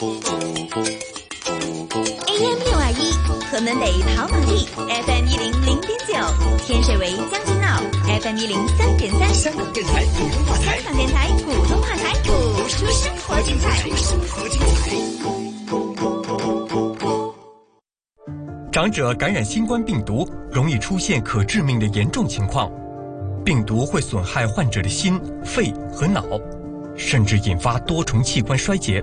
AM 六二一，河门北跑马地，FM 一零零点九，天水围将军澳，FM 一零三点三。香港电台普通话台，香港电台普通话台，播出生活精彩。生活精彩。长者感染新冠病毒，容易出现可致命的严重情况。病毒会损害患者的心、肺和脑，甚至引发多重器官衰竭，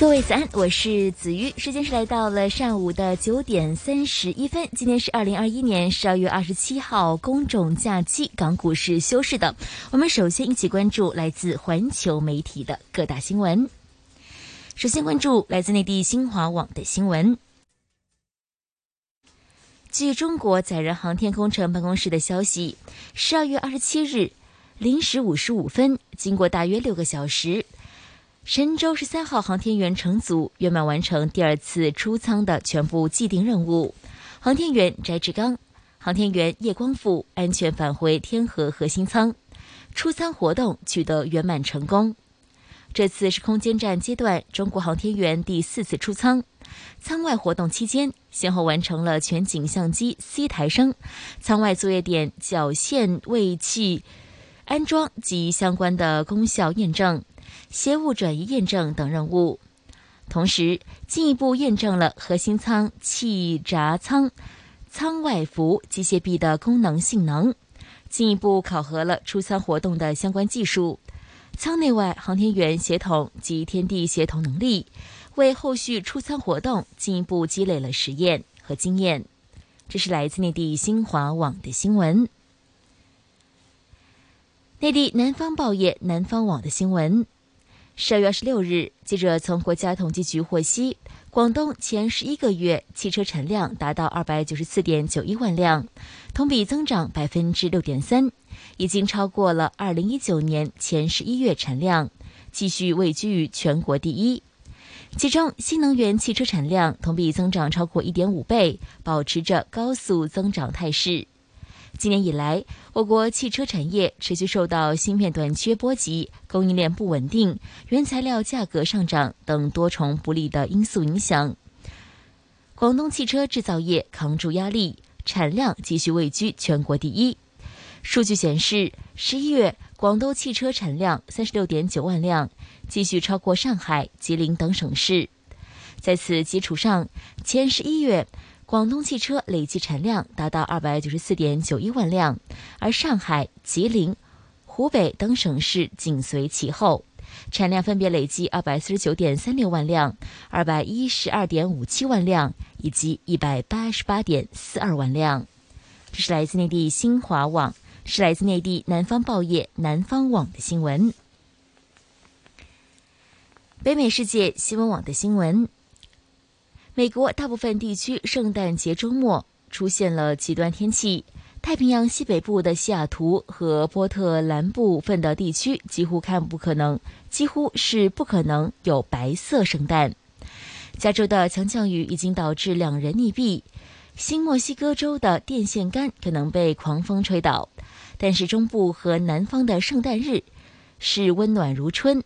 各位早安，我是子瑜，时间是来到了上午的九点三十一分。今天是二零二一年十二月二十七号，公众假期，港股是休市的。我们首先一起关注来自环球媒体的各大新闻。首先关注来自内地新华网的新闻。据中国载人航天工程办公室的消息，十二月二十七日零时五十五分，经过大约六个小时。神舟十三号航天员乘组圆满完成第二次出舱的全部既定任务，航天员翟志刚、航天员叶光富安全返回天河核心舱，出舱活动取得圆满成功。这次是空间站阶段中国航天员第四次出舱，舱外活动期间，先后完成了全景相机 C 抬升、舱外作业点绞线位器安装及相关的功效验证。携物转移验证等任务，同时进一步验证了核心舱气闸舱舱外浮机械臂的功能性能，进一步考核了出舱活动的相关技术、舱内外航天员协同及天地协同能力，为后续出舱活动进一步积累了实验和经验。这是来自内地新华网的新闻。内地南方报业、南方网的新闻。十二月二十六日，记者从国家统计局获悉，广东前十一个月汽车产量达到二百九十四点九一万辆，同比增长百分之六点三，已经超过了二零一九年前十一月产量，继续位居于全国第一。其中，新能源汽车产量同比增长超过一点五倍，保持着高速增长态势。今年以来，我国汽车产业持续受到芯片短缺波及、供应链不稳定、原材料价格上涨等多重不利的因素影响。广东汽车制造业扛住压力，产量继续位居全国第一。数据显示，十一月广东汽车产量三十六点九万辆，继续超过上海、吉林等省市。在此基础上，前十一月。广东汽车累计产量达到二百九十四点九一万辆，而上海、吉林、湖北等省市紧随其后，产量分别累计二百四十九点三六万辆、二百一十二点五七万辆以及一百八十八点四二万辆。这是来自内地新华网，是来自内地南方报业南方网的新闻。北美世界新闻网的新闻。美国大部分地区圣诞节周末出现了极端天气，太平洋西北部的西雅图和波特兰部分的地区几乎看不可能，几乎是不可能有白色圣诞。加州的强降雨已经导致两人溺毙，新墨西哥州的电线杆可能被狂风吹倒，但是中部和南方的圣诞日是温暖如春。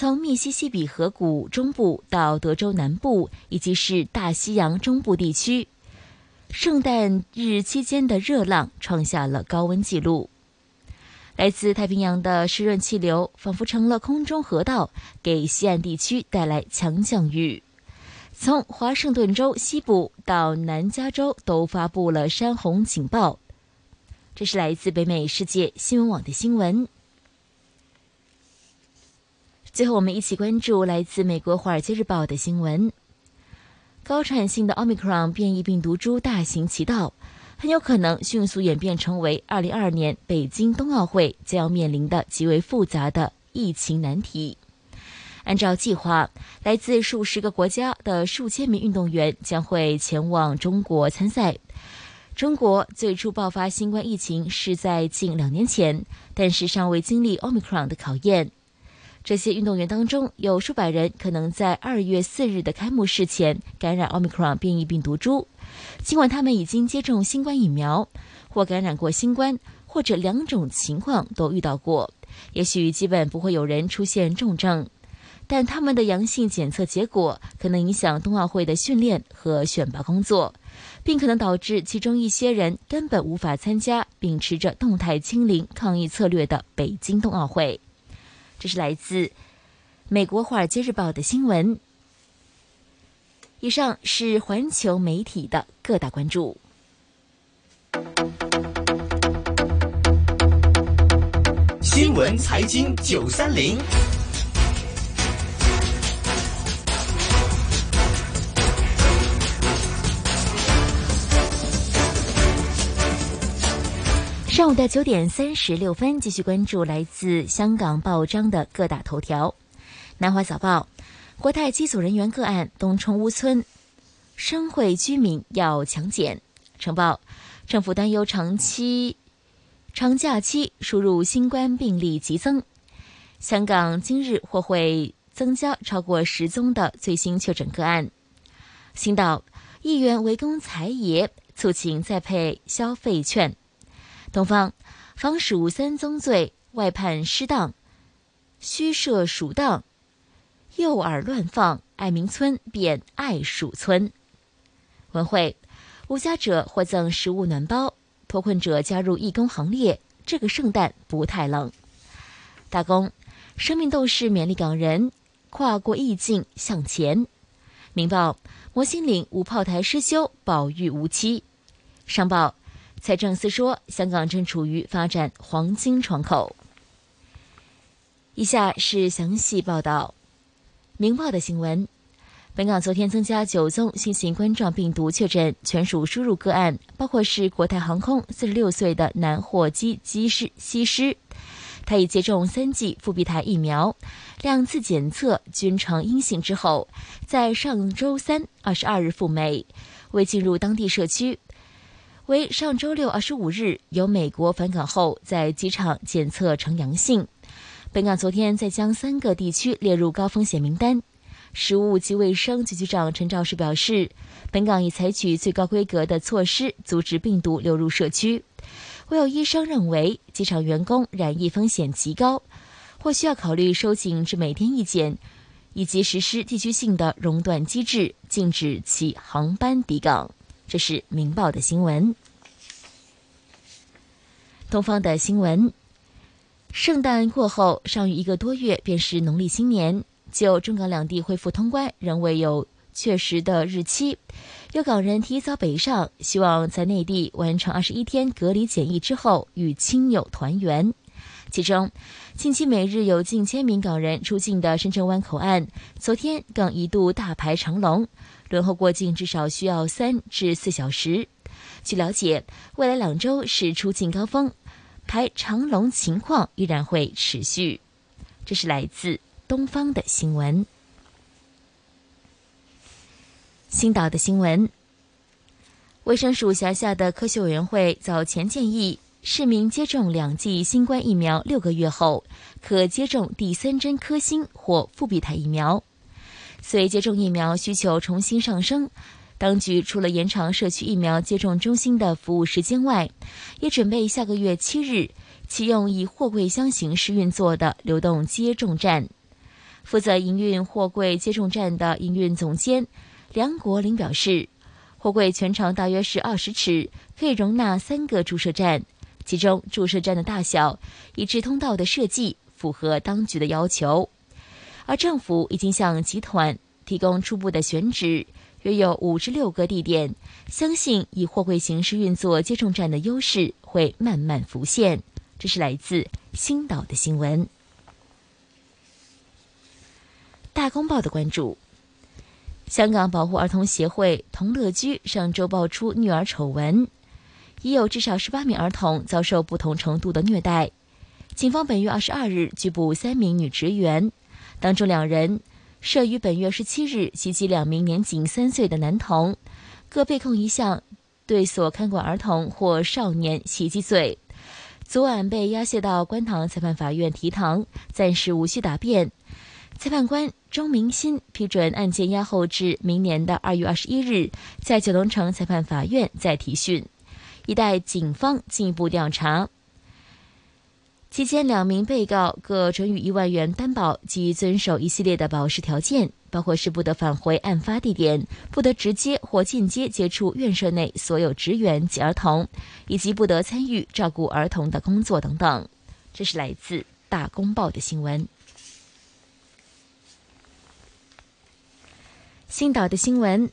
从密西西比河谷中部到德州南部，以及是大西洋中部地区，圣诞日期间的热浪创下了高温纪录。来自太平洋的湿润气流仿佛成了空中河道，给西岸地区带来强降雨。从华盛顿州西部到南加州都发布了山洪警报。这是来自北美世界新闻网的新闻。最后，我们一起关注来自美国《华尔街日报》的新闻：高传染性的奥密克戎变异病毒株大行其道，很有可能迅速演变成为2022年北京冬奥会将要面临的极为复杂的疫。情难题。按照计划，来自数十个国家的数千名运动员将会前往中国参赛。中国最初爆发新冠疫情是在近两年前，但是尚未经历 Omicron 的考验。这些运动员当中，有数百人可能在二月四日的开幕式前感染 Omicron 变异病毒株。尽管他们已经接种新冠疫苗，或感染过新冠，或者两种情况都遇到过，也许基本不会有人出现重症。但他们的阳性检测结果可能影响冬奥会的训练和选拔工作，并可能导致其中一些人根本无法参加秉持着动态清零抗疫策略的北京冬奥会。这是来自美国《华尔街日报》的新闻。以上是环球媒体的各大关注。新闻财经九三零。上午的九点三十六分，继续关注来自香港报章的各大头条。南华早报：国泰机组人员个案，东冲屋村生会居民要强检。晨报：政府担忧长期长假期输入新冠病例急增。香港今日或会增加超过十宗的最新确诊个案。新岛：议员围攻财爷，促请再配消费券。东方，防鼠三宗罪外判失当，虚设鼠档，诱饵乱放，爱民村变爱鼠村。文汇，无家者获赠食物暖包，脱困者加入义工行列，这个圣诞不太冷。大公，生命斗士勉励港人跨过意境向前。明报，摩星岭无炮台失修，保育无期。商报。财政司说，香港正处于发展黄金窗口。以下是详细报道。明报的新闻：本港昨天增加九宗新型冠状病毒确诊，全属输入个案，包括是国泰航空四十六岁的男货机机师西施，他已接种三剂复必泰疫苗，两次检测均呈阴性之后，在上周三二十二日赴美，未进入当地社区。为上周六二十五日由美国返港后，在机场检测呈阳性。本港昨天再将三个地区列入高风险名单。食物及卫生局局长陈肇始表示，本港已采取最高规格的措施，阻止病毒流入社区。会有医生认为，机场员工染疫风险极高，或需要考虑收紧至每天一检，以及实施地区性的熔断机制，禁止其航班抵港。这是《明报》的新闻。东方的新闻：圣诞过后，尚余一个多月便是农历新年。就中港两地恢复通关，仍未有确实的日期。有港人提早北上，希望在内地完成二十一天隔离检疫之后，与亲友团圆。其中，近期每日有近千名港人出境的深圳湾口岸，昨天更一度大排长龙。轮候过境至少需要三至四小时。据了解，未来两周是出境高峰，排长龙情况依然会持续。这是来自东方的新闻。新岛的新闻，卫生署辖下的科学委员会早前建议，市民接种两剂新冠疫苗六个月后，可接种第三针科兴或复必泰疫苗。随接种疫苗需求重新上升，当局除了延长社区疫苗接种中心的服务时间外，也准备下个月七日启用以货柜箱形式运作的流动接种站。负责营运货柜接种站的营运总监梁国林表示，货柜全长大约是二十尺，可以容纳三个注射站，其中注射站的大小以至通道的设计符合当局的要求。而政府已经向集团提供初步的选址，约有五至六个地点，相信以货柜形式运作接种站的优势会慢慢浮现。这是来自星岛的新闻。大公报的关注：香港保护儿童协会同乐居上周爆出虐儿丑闻，已有至少十八名儿童遭受不同程度的虐待。警方本月二十二日拘捕三名女职员，当中两人涉于本月十七日袭击两名年仅三岁的男童，各被控一项对所看管儿童或少年袭击罪。昨晚被押解到观塘裁判法院提堂，暂时无需答辩。裁判官钟明新批准案件押后至明年的二月二十一日，在九龙城裁判法院再提讯，以待警方进一步调查。期间，两名被告各准予一万元担保及遵守一系列的保释条件，包括是不得返回案发地点，不得直接或间接接触院舍内所有职员及儿童，以及不得参与照顾儿童的工作等等。这是来自《大公报》的新闻。新岛的新闻：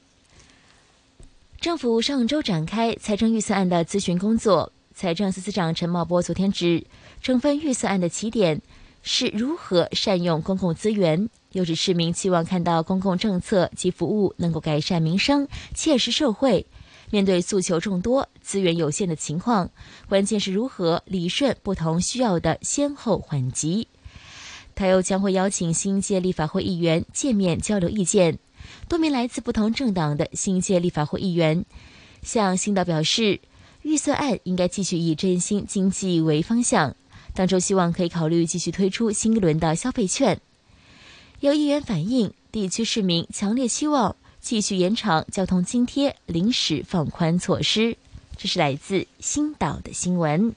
政府上周展开财政预算案的咨询工作。财政司司长陈茂波昨天指。整份预算案的起点是如何善用公共资源，又指市民期望看到公共政策及服务能够改善民生、切实社会。面对诉求众多、资源有限的情况，关键是如何理顺不同需要的先后缓急。他又将会邀请新界立法会议员见面交流意见。多名来自不同政党的新界立法会议员向新岛表示，预算案应该继续以振兴经济为方向。当中希望可以考虑继续推出新一轮的消费券。有议员反映，地区市民强烈希望继续延长交通津贴临时放宽措施。这是来自新岛的新闻。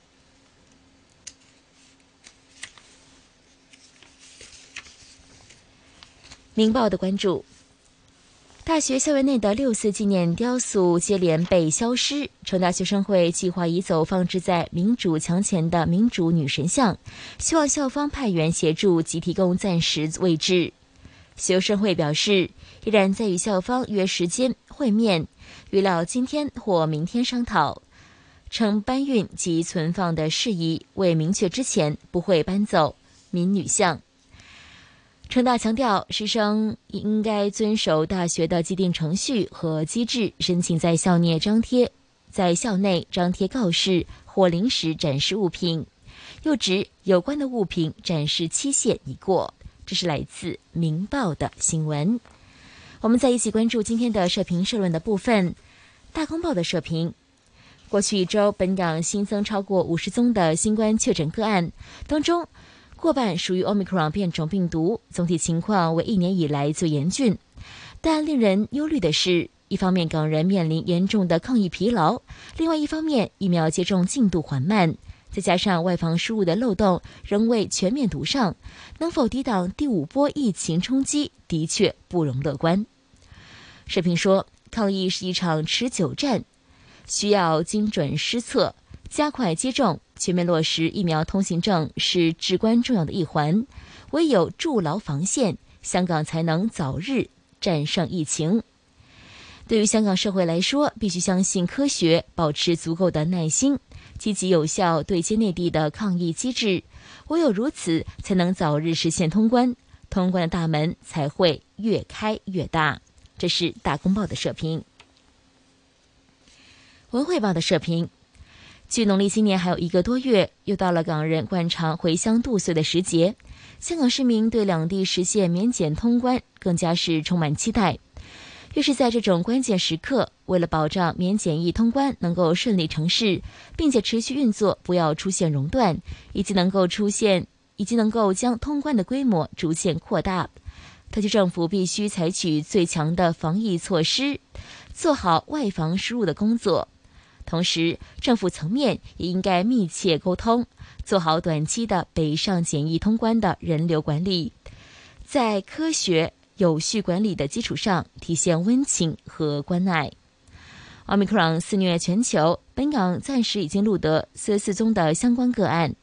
明报的关注。大学校园内的六四纪念雕塑接连被消失，成大学生会计划移走放置在民主墙前的民主女神像，希望校方派员协助及提供暂时位置。学生会表示，依然在与校方约时间会面，预料今天或明天商讨，称搬运及存放的事宜未明确之前，不会搬走民女像。成大强调，师生应该遵守大学的既定程序和机制，申请在校内张贴、在校内张贴告示或临时展示物品。又指有关的物品展示期限已过。这是来自《明报》的新闻。我们再一起关注今天的社评社论的部分。《大公报》的社评：过去一周，本港新增超过五十宗的新冠确诊个案，当中。过半属于 Omicron 变种病毒，总体情况为一年以来最严峻。但令人忧虑的是，一方面港人面临严重的抗疫疲劳，另外一方面疫苗接种进度缓慢，再加上外防输入的漏洞仍未全面堵上，能否抵挡第五波疫情冲击，的确不容乐观。社评说，抗疫是一场持久战，需要精准施策。加快接种，全面落实疫苗通行证是至关重要的一环。唯有筑牢防线，香港才能早日战胜疫情。对于香港社会来说，必须相信科学，保持足够的耐心，积极有效对接内地的抗疫机制。唯有如此，才能早日实现通关，通关的大门才会越开越大。这是大公报的社评。文汇报的社评。距农历新年还有一个多月，又到了港人惯常回乡度岁的时节。香港市民对两地实现免检通关更加是充满期待。越是在这种关键时刻，为了保障免检疫通关能够顺利成事，并且持续运作，不要出现熔断，以及能够出现以及能够将通关的规模逐渐扩大，特区政府必须采取最强的防疫措施，做好外防输入的工作。同时，政府层面也应该密切沟通，做好短期的北上检疫通关的人流管理，在科学有序管理的基础上，体现温情和关爱。奥密克戎肆虐全球，本港暂时已经录得四十四宗的相关个案。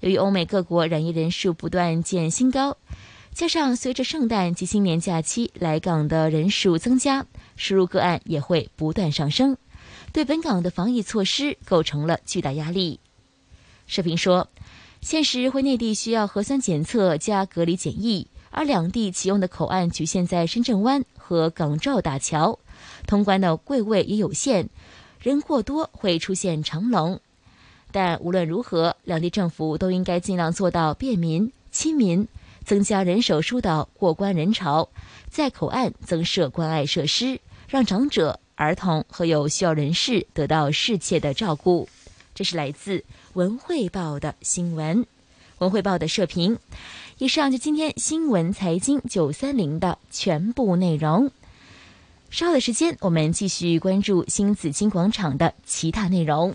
由于欧美各国染疫人数不断见新高，加上随着圣诞及新年假期来港的人数增加，输入个案也会不断上升。对本港的防疫措施构成了巨大压力。社评说，现时回内地需要核酸检测加隔离检疫，而两地启用的口岸局限在深圳湾和港兆大桥，通关的柜位也有限，人过多会出现长龙。但无论如何，两地政府都应该尽量做到便民亲民，增加人手疏导过关人潮，在口岸增设关爱设施，让长者。儿童和有需要人士得到适切的照顾。这是来自《文汇报》的新闻，《文汇报》的社评。以上就今天新闻财经九三零的全部内容。稍后的时间，我们继续关注新紫金广场的其他内容。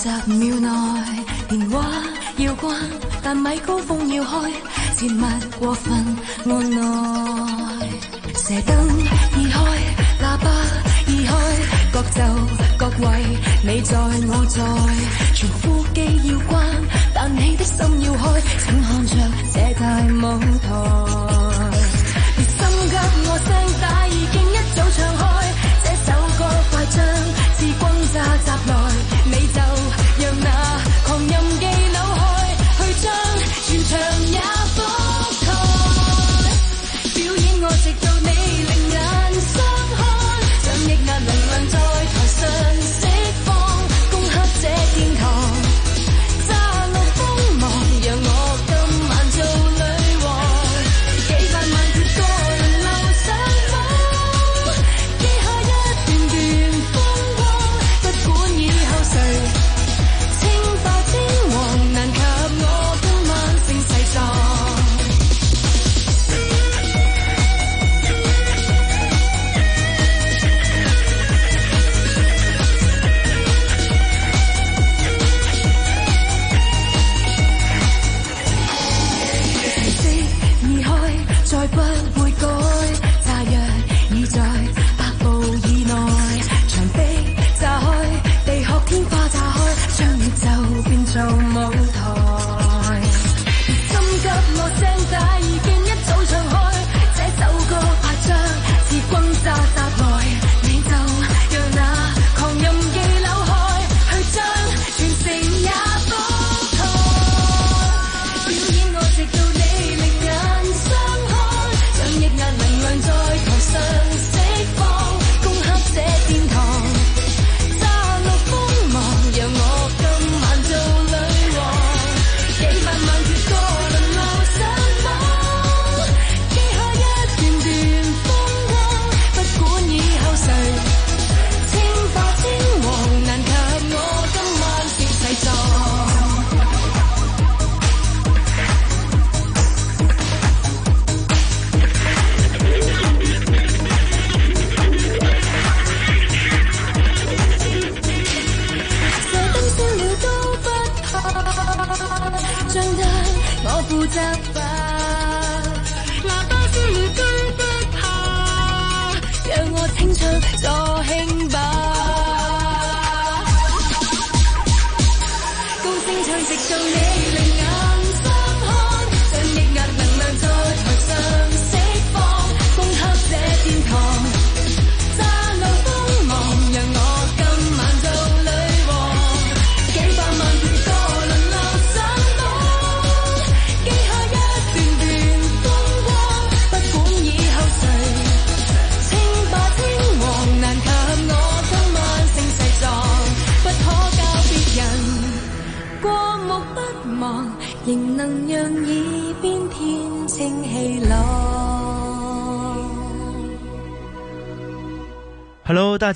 十秒内，电话要关，但米高峰要开，甜蜜过分按耐。射灯已开，喇叭已开，各就各位，你在我在，全呼机要关，但你的心要开，请看着这大舞台。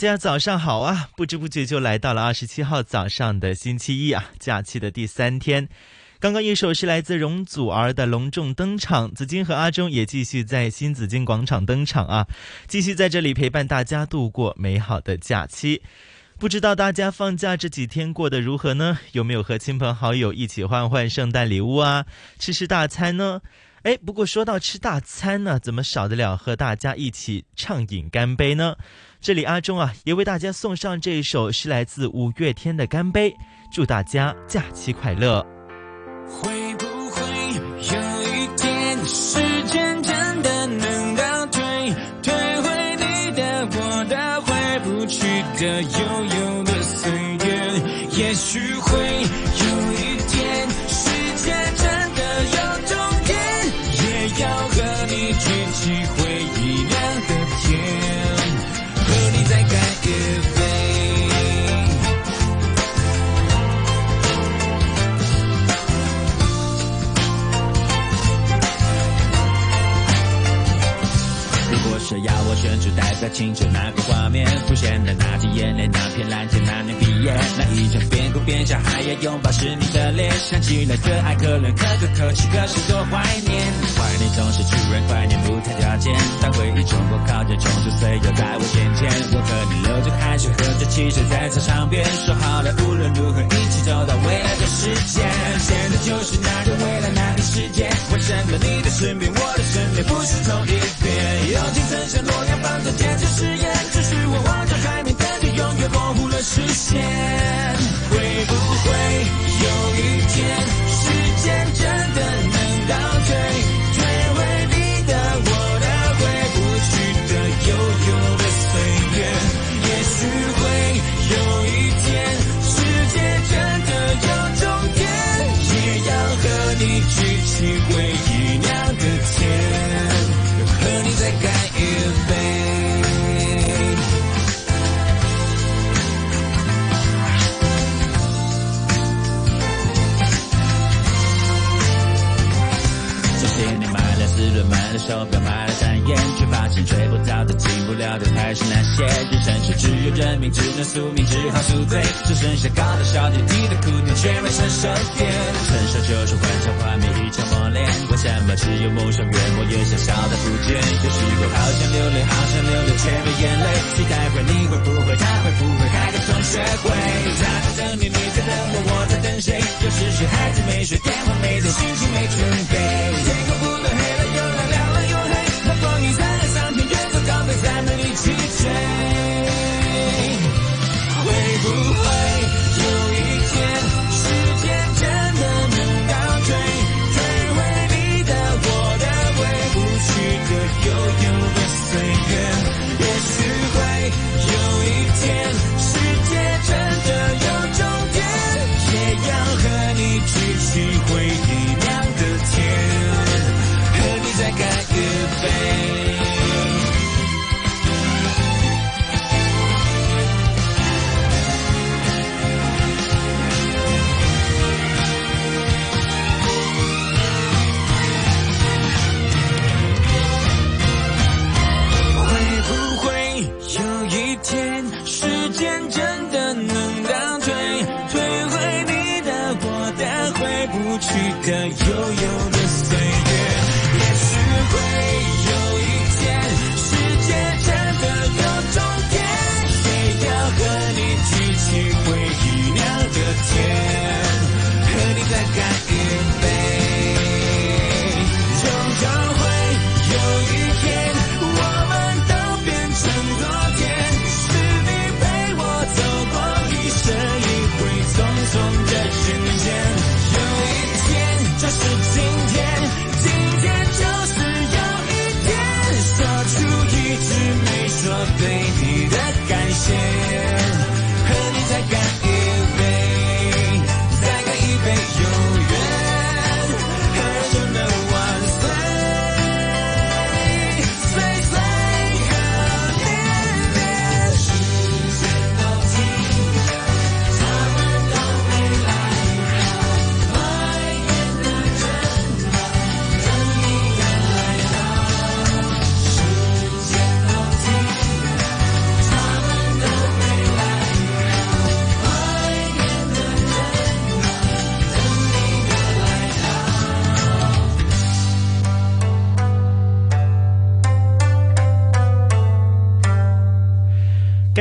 家早上好啊！不知不觉就来到了二十七号早上的星期一啊，假期的第三天。刚刚一首是来自容祖儿的隆重登场，紫金和阿忠也继续在新紫金广场登场啊，继续在这里陪伴大家度过美好的假期。不知道大家放假这几天过得如何呢？有没有和亲朋好友一起换换圣诞礼物啊？吃吃大餐呢？哎，不过说到吃大餐呢，怎么少得了和大家一起畅饮干杯呢？这里阿忠啊，也为大家送上这一首是来自五月天的《干杯》，祝大家假期快乐。会不会有一天，时间真的能倒退，退回你的、我的、回不去的、是要我选出代表青春那个画面，浮现的那滴眼泪，那片蓝天，那年毕业，那一张边哭边笑，还要拥抱是你的脸，想起来可爱可怜，可歌可泣，可是多怀念。怀念总是突然，怀念不谈条件，当回忆冲破靠着，冲出岁月在我眼前，我和你流着汗水，喝着汽水，在操场边说好了，无论如何一起走到未来的世界。现在就是那个未来，那个世界，为什么你的身边，我的身边不是同一边？友情曾像诺亚方舟坚持誓言，只是我望着海面，感觉永远模糊了视线。眼，却发现追不到的、进不了的还是那些。人生是只有认命，只能宿命，只好宿醉，只剩下高的笑点，低的哭点，却没成熟点。成熟就是幻想画面，一场磨练。为什么只有梦想越磨越小，笑的不见？有时候好想流泪，好想流泪，却没眼泪。期待会，你会不会，他会不会，还得重学会。他在等你，你在等我，我在等谁？有时睡孩子没睡，电话没接，心情没准备。天空不咱们一起追。会不会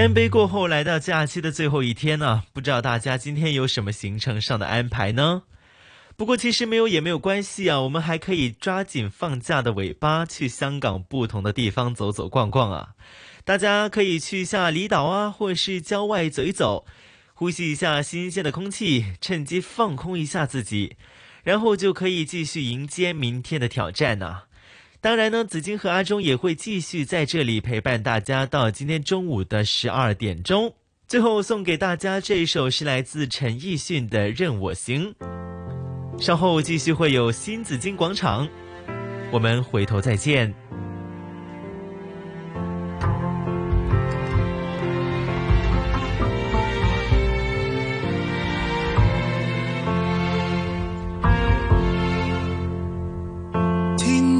干杯过后，来到假期的最后一天呢，不知道大家今天有什么行程上的安排呢？不过其实没有也没有关系啊，我们还可以抓紧放假的尾巴，去香港不同的地方走走逛逛啊。大家可以去一下离岛啊，或是郊外走一走，呼吸一下新鲜的空气，趁机放空一下自己，然后就可以继续迎接明天的挑战呢。当然呢，紫金和阿忠也会继续在这里陪伴大家到今天中午的十二点钟。最后送给大家这一首是来自陈奕迅的《任我行》。稍后继续会有新紫金广场，我们回头再见。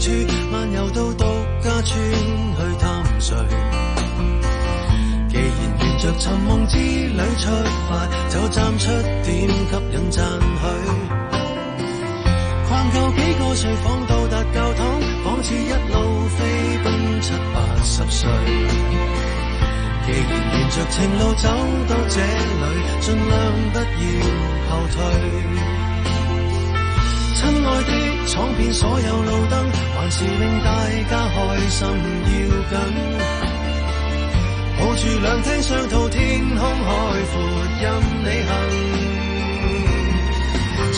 處漫遊到獨家村去探谁？既然沿着尋夢之旅出發，就站出點吸引讚許。逛夠幾個睡房到達教堂，仿似一路飛奔七八十歲。既然沿着情路走到這裏，盡量不要後退。亲爱的，闯遍所有路灯，还是令大家开心要紧。抱住两厅双套，天空海阔任你行。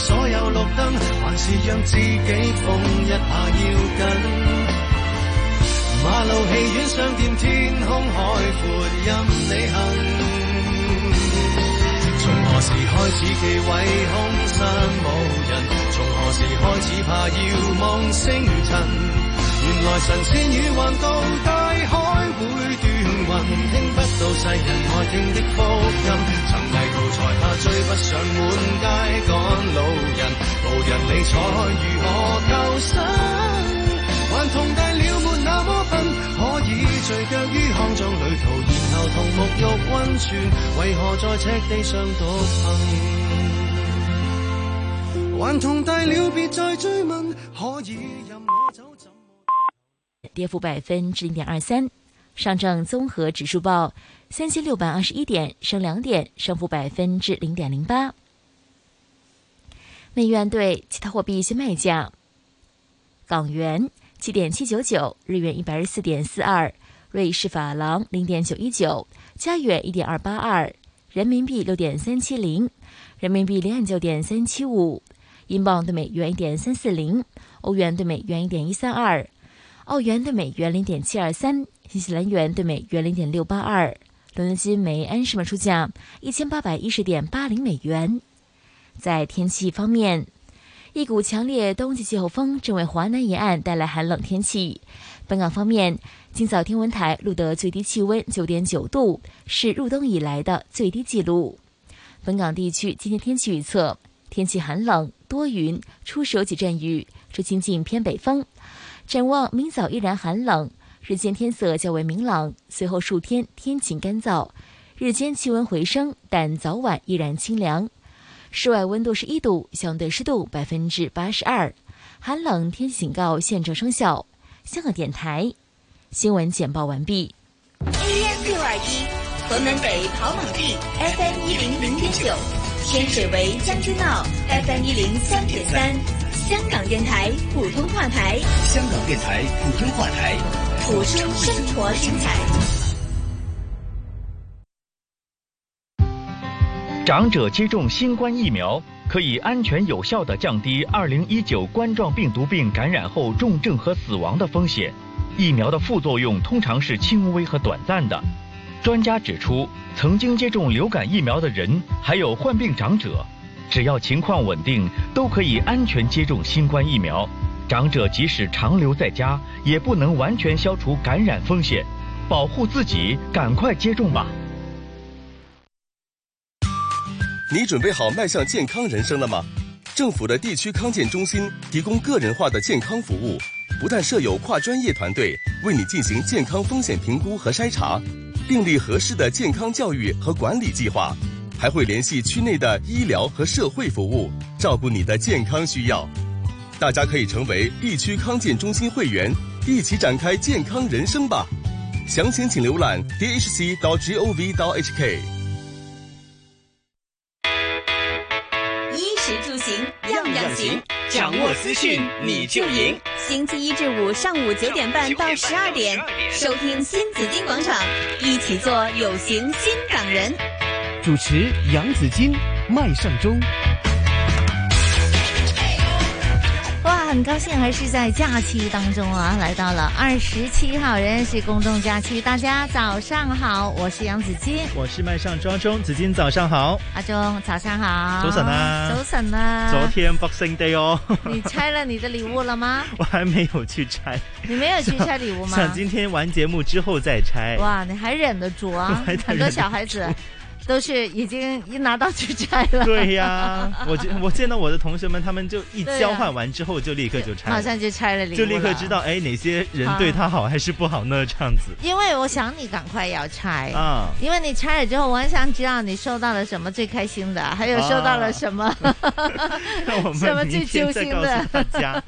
所有綠燈，還是讓自己瘋一下要緊。馬路、戲院、商店、天空海阔，任你行。從何時開始忌讳空山無人？從何時開始怕遙望星辰？原來神仙魚橫渡大海會斷魂，聽不到世人？愛聽的福音。曾才怕追不上滿街趕路人，無人理睬如何求生？頑童大了沒那麼笨，可以聚腳於康莊旅途，然後同沐浴溫泉，為何在赤地上獨行？頑童大了別再追問，可以任我走怎么。跌幅百分之零點二三，上證綜合指數報三千六百二十一点，升两点，升幅百分之零点零八。美元對其他货币一些賣價：港元七点七九九，日元一百二十四点四二，瑞士法郎零点九一九，加元一点二八二。人民币六点三七零，人民币零点九点三七五，英镑对美元一点三四零，欧元对美元一点一三二，澳元对美元零点七二三，新西兰元对美元零点六八二。伦敦金每安士卖出价一千八百一十点八零美元。在天气方面，一股强烈冬季季候风正为华南沿岸带来寒冷天气。本港方面，今早天文台录得最低气温九点九度，是入冬以来的最低纪录。本港地区今天天气预测：天气寒冷，多云，初时有几阵雨，吹清劲偏北风。展望明早依然寒冷。日间天色较为明朗，随后数天天晴干燥，日间气温回升，但早晚依然清凉。室外温度是一度，相对湿度百分之八十二，寒冷天气警告现正生效。香港电台新闻简报完毕。AM 六二一，屯门北跑马地 FM 一零零点九，天水围将军澳 FM 一零三点三，香港电台普通话台，香港电台普通话台。谱出生活精彩。长者接种新冠疫苗，可以安全有效地降低二零一九冠状病毒病感染后重症和死亡的风险。疫苗的副作用通常是轻微和短暂的。专家指出，曾经接种流感疫苗的人，还有患病长者，只要情况稳定，都可以安全接种新冠疫苗。长者即使长留在家，也不能完全消除感染风险。保护自己，赶快接种吧！你准备好迈向健康人生了吗？政府的地区康健中心提供个人化的健康服务，不但设有跨专业团队为你进行健康风险评估和筛查，订立合适的健康教育和管理计划，还会联系区内的医疗和社会服务，照顾你的健康需要。大家可以成为地区康健中心会员，一起展开健康人生吧。详情请浏览 dhc.gov.hk。衣食住行样样行，掌握资讯你就赢。星期一至五上午九点半到十二点，收听新紫金广场，一起做有型新港人。主持杨紫金、麦尚中。很高兴还是在假期当中啊，来到了二十七号，仍然是公众假期。大家早上好，我是杨子金，我是麦上庄中，子金早上好，阿忠早上好，早晨啊，早晨啊，昨天 Boxing Day 哦，你拆了你的礼物了吗？我还没有去拆，你没有去拆礼物吗？想今天完节目之后再拆。哇，你还忍得住啊？很多小孩子。都是已经一拿到就拆了。对呀，我见我见到我的同学们，他们就一交换完之后就立刻就拆，马上就拆了礼物，就立刻知道哎哪些人对他好还是不好呢？这样子。因为我想你赶快要拆啊，因为你拆了之后，我很想知道你收到了什么最开心的，还有收到了什么，什么最揪心的。大家。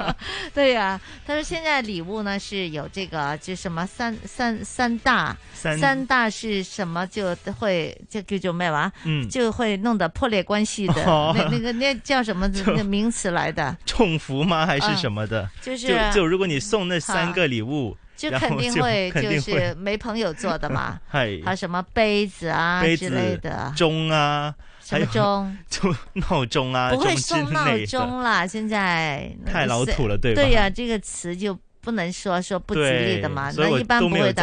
对呀，他说现在礼物呢是有这个就什么三三三大，三大是什么就会。就叫做咩话？嗯，就会弄得破裂关系的，那那个那叫什么那名词来的？重福吗？还是什么的？就是就如果你送那三个礼物，就肯定会就是没朋友做的嘛。还有什么杯子啊之类的钟啊，什么钟？就闹钟啊，不会送闹钟啦。现在太老土了，对吧？对呀，这个词就。不能说说不吉利的嘛，那一般不会的。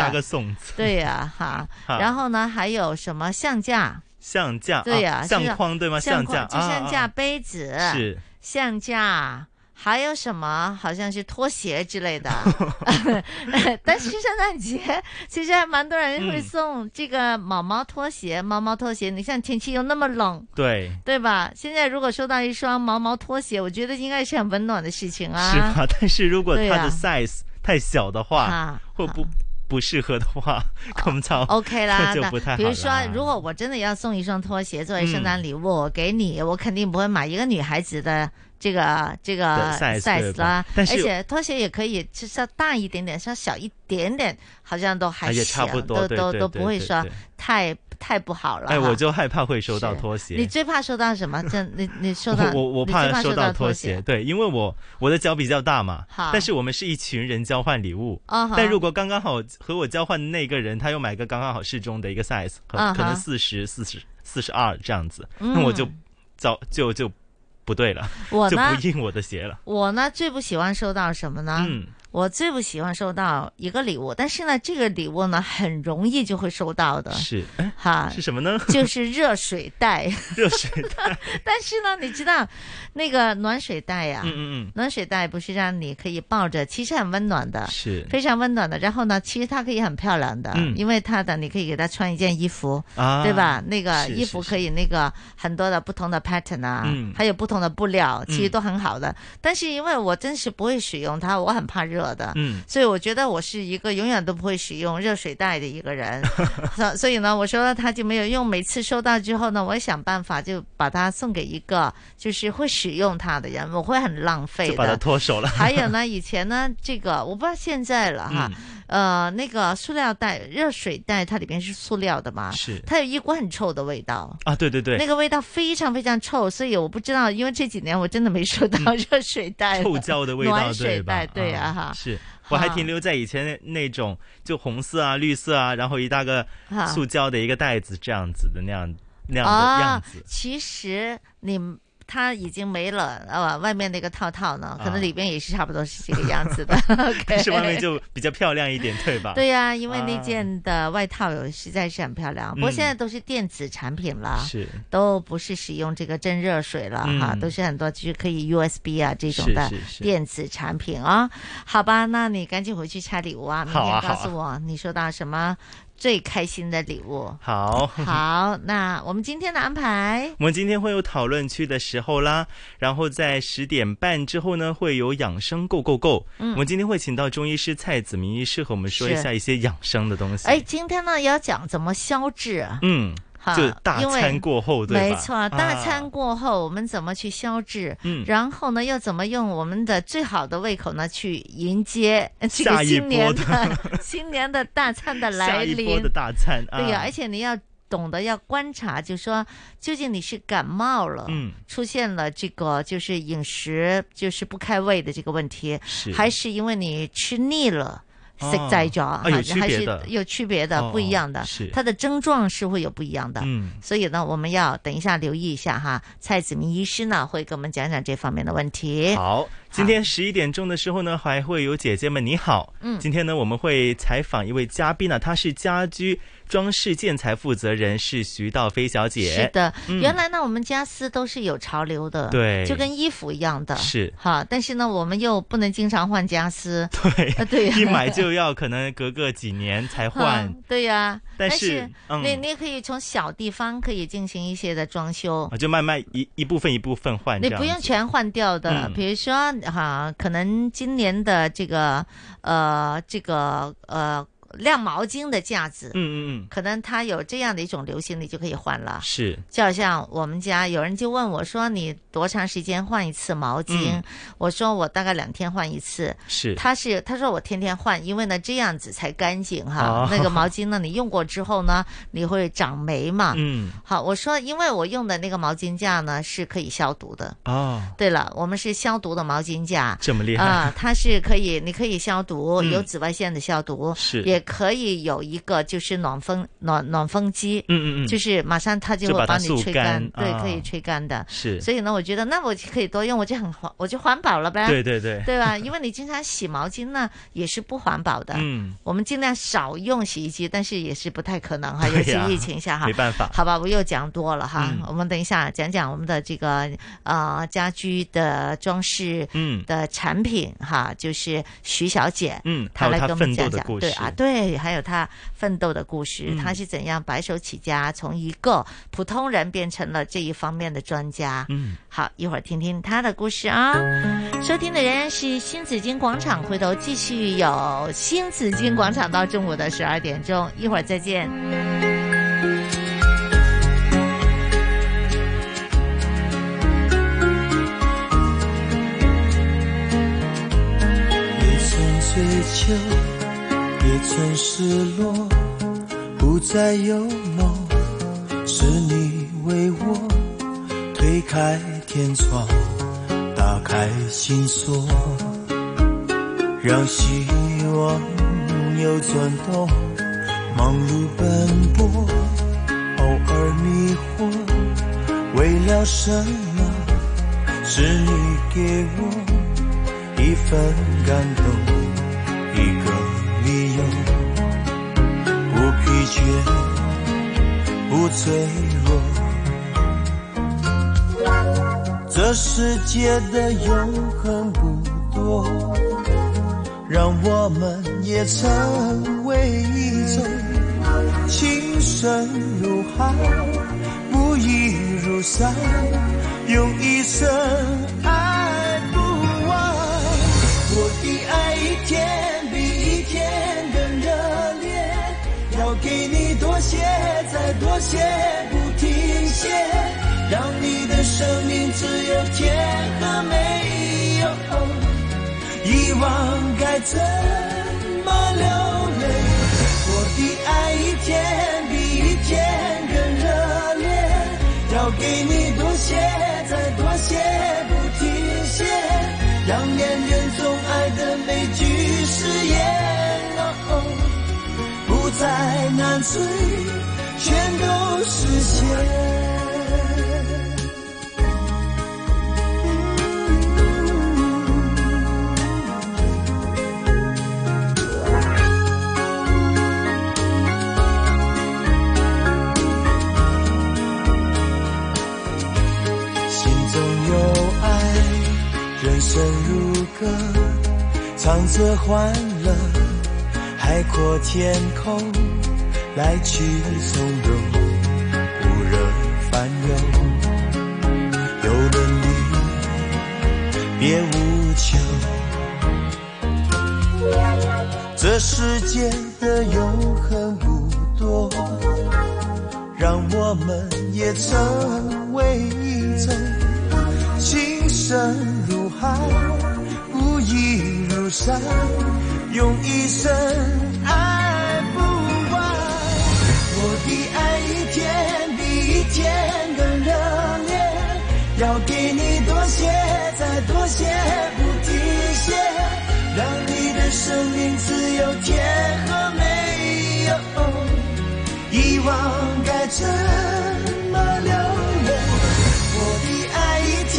对呀，哈。然后呢，还有什么相架？相架，对呀，相框对吗？相架，就相架杯子是相架。还有什么？好像是拖鞋之类的。但是圣诞节其实还蛮多人会送这个毛毛拖鞋。毛毛拖鞋，你像天气又那么冷，对对吧？现在如果收到一双毛毛拖鞋，我觉得应该是很温暖的事情啊。是啊，但是如果它的 size 太小的话，会不不适合的话，我们操 OK 啦。就不太好。比如说，如果我真的要送一双拖鞋作为圣诞礼物我给你，我肯定不会买一个女孩子的。这个这个 size 啦，而且拖鞋也可以，就稍大一点点，稍小一点点，好像都还行，都都都不会说太太不好了。哎，我就害怕会收到拖鞋。你最怕收到什么？这你你收到我我怕收到拖鞋。对，因为我我的脚比较大嘛。好。但是我们是一群人交换礼物。啊。但如果刚刚好和我交换的那个人，他又买个刚刚好适中的一个 size，可可能四十四十四十二这样子，那我就早就就不对了，我 就不应我的鞋了。我呢最不喜欢收到什么呢？嗯。我最不喜欢收到一个礼物，但是呢，这个礼物呢很容易就会收到的。是，哈，是什么呢？就是热水袋。热水袋。但是呢，你知道那个暖水袋呀？嗯嗯嗯。暖水袋不是让你可以抱着，其实很温暖的，是非常温暖的。然后呢，其实它可以很漂亮的，因为它的你可以给它穿一件衣服，啊对吧？那个衣服可以那个很多的不同的 pattern 啊，还有不同的布料，其实都很好的。但是因为我真是不会使用它，我很怕热。的，嗯，所以我觉得我是一个永远都不会使用热水袋的一个人，所以呢，我说它就没有用。每次收到之后呢，我想办法就把它送给一个就是会使用它的人，我会很浪费的，把它脱手了。还有呢，以前呢，这个我不知道现在了哈，呃，那个塑料袋、热水袋，它里边是塑料的嘛，是，它有一股很臭的味道。啊，对对对，那个味道非常非常臭，所以我不知道，因为这几年我真的没收到热水袋、臭胶的味道，暖水袋，对啊哈。是。我还停留在以前那种就红色啊、绿色啊，然后一大个塑胶的一个袋子这样子的那样那样的样子。其实你。它已经没了，呃，外面那个套套呢，可能里边也是差不多是这个样子的。但是外面就比较漂亮一点，对吧？对呀，因为那件的外套有实在是很漂亮。不过现在都是电子产品了，是都不是使用这个真热水了哈，都是很多就是可以 USB 啊这种的电子产品啊。好吧，那你赶紧回去拆礼物啊，明天告诉我你收到什么。最开心的礼物，好 好，那我们今天的安排，我们今天会有讨论区的时候啦，然后在十点半之后呢，会有养生购购购。嗯，我们今天会请到中医师蔡子明医师和我们说一下一些养生的东西。哎，今天呢要讲怎么消滞。嗯。就大餐过后，对吧？没错，大餐过后，我们怎么去消滞？嗯，然后呢，又怎么用我们的最好的胃口呢，去迎接这个 新年的 新年的大餐的来临？下一波的大餐，对呀，而且你要懂得要观察，就说究竟你是感冒了，嗯，出现了这个就是饮食就是不开胃的这个问题，是还是因为你吃腻了？食在咗，还是有区别的，不一样的，是。它的症状是会有不一样的，嗯，所以呢，我们要等一下留意一下哈，蔡子明医师呢会给我们讲讲这方面的问题。好，今天十一点钟的时候呢，还会有姐姐们你好，嗯，今天呢我们会采访一位嘉宾呢，他是家居。装饰建材负责人是徐道飞小姐。是的，原来呢，我们家私都是有潮流的，对，就跟衣服一样的，是哈。但是呢，我们又不能经常换家私，对，对，一买就要可能隔个几年才换，对呀。但是，你你可以从小地方可以进行一些的装修，就慢慢一一部分一部分换，你不用全换掉的。比如说哈，可能今年的这个呃这个呃。晾毛巾的架子，嗯嗯嗯，可能它有这样的一种流行，你就可以换了。是，就好像我们家有人就问我说：“你多长时间换一次毛巾？”我说：“我大概两天换一次。”是，他是他说我天天换，因为呢这样子才干净哈。那个毛巾呢，你用过之后呢，你会长霉嘛？嗯，好，我说因为我用的那个毛巾架呢是可以消毒的。哦，对了，我们是消毒的毛巾架，这么厉害啊！它是可以，你可以消毒，有紫外线的消毒，是也。可以有一个就是暖风暖暖风机，嗯嗯嗯，就是马上它就会帮你吹干，对，可以吹干的。是，所以呢，我觉得那我可以多用，我就很环，我就环保了呗。对对对，对吧？因为你经常洗毛巾呢，也是不环保的。嗯，我们尽量少用洗衣机，但是也是不太可能哈，尤其疫情下哈，没办法。好吧，我又讲多了哈，我们等一下讲讲我们的这个呃家居的装饰嗯。的产品哈，就是徐小姐嗯，她来跟我们讲讲，对啊，对，还有他。奋斗的故事，他是怎样白手起家，从一个普通人变成了这一方面的专家？嗯，好，一会儿听听他的故事啊。收听的仍然是新紫金广场，回头继续有新紫金广场到中午的十二点钟，一会儿再见。追求。也曾失落，不再有梦。是你为我推开天窗，打开心锁，让希望有转动，忙碌奔波，偶尔迷惑，为了什么？是你给我一份感动，一个不疲倦。不脆弱，这世界的永恒不多，让我们也成为一种情深如海，不移如山，用一生爱不完。我的爱一天再多些，不停歇，让你的生命只有甜和没有。遗忘该怎么流泪？我的爱一天比一天更热烈，要给你多些，再多些，不停歇，让恋人总爱的每句誓言，不再难追。全都实现。心中有爱，人生如歌，唱着欢乐，海阔天空。来去从容，不惹烦忧，有伦理，别无求。这世界的永恒不多，让我们也成为一种情深如海，不移如山，用一生爱。我的爱一天比一天更热烈，要给你多些，再多些，不停歇，让你的生命只有甜和没有。遗忘该怎么流泪？我的爱一天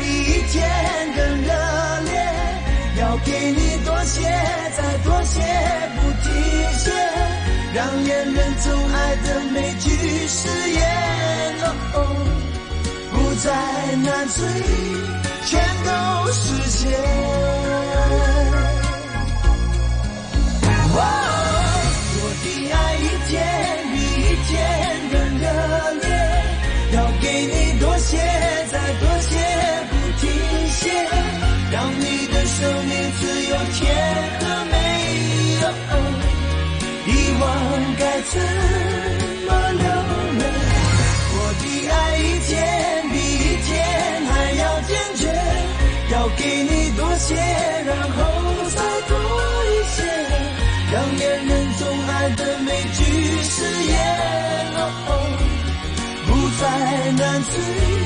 比一天总爱的每句誓言。不再难追，全都实现。我的爱一天比一天更热烈，要给你多些，再多些，不停歇，让你的生命只有甜该怎么留泪？我的爱一天比一天还要坚决，要给你多些，然后再多一些，让恋人总爱的每句誓言，哦，不再难追。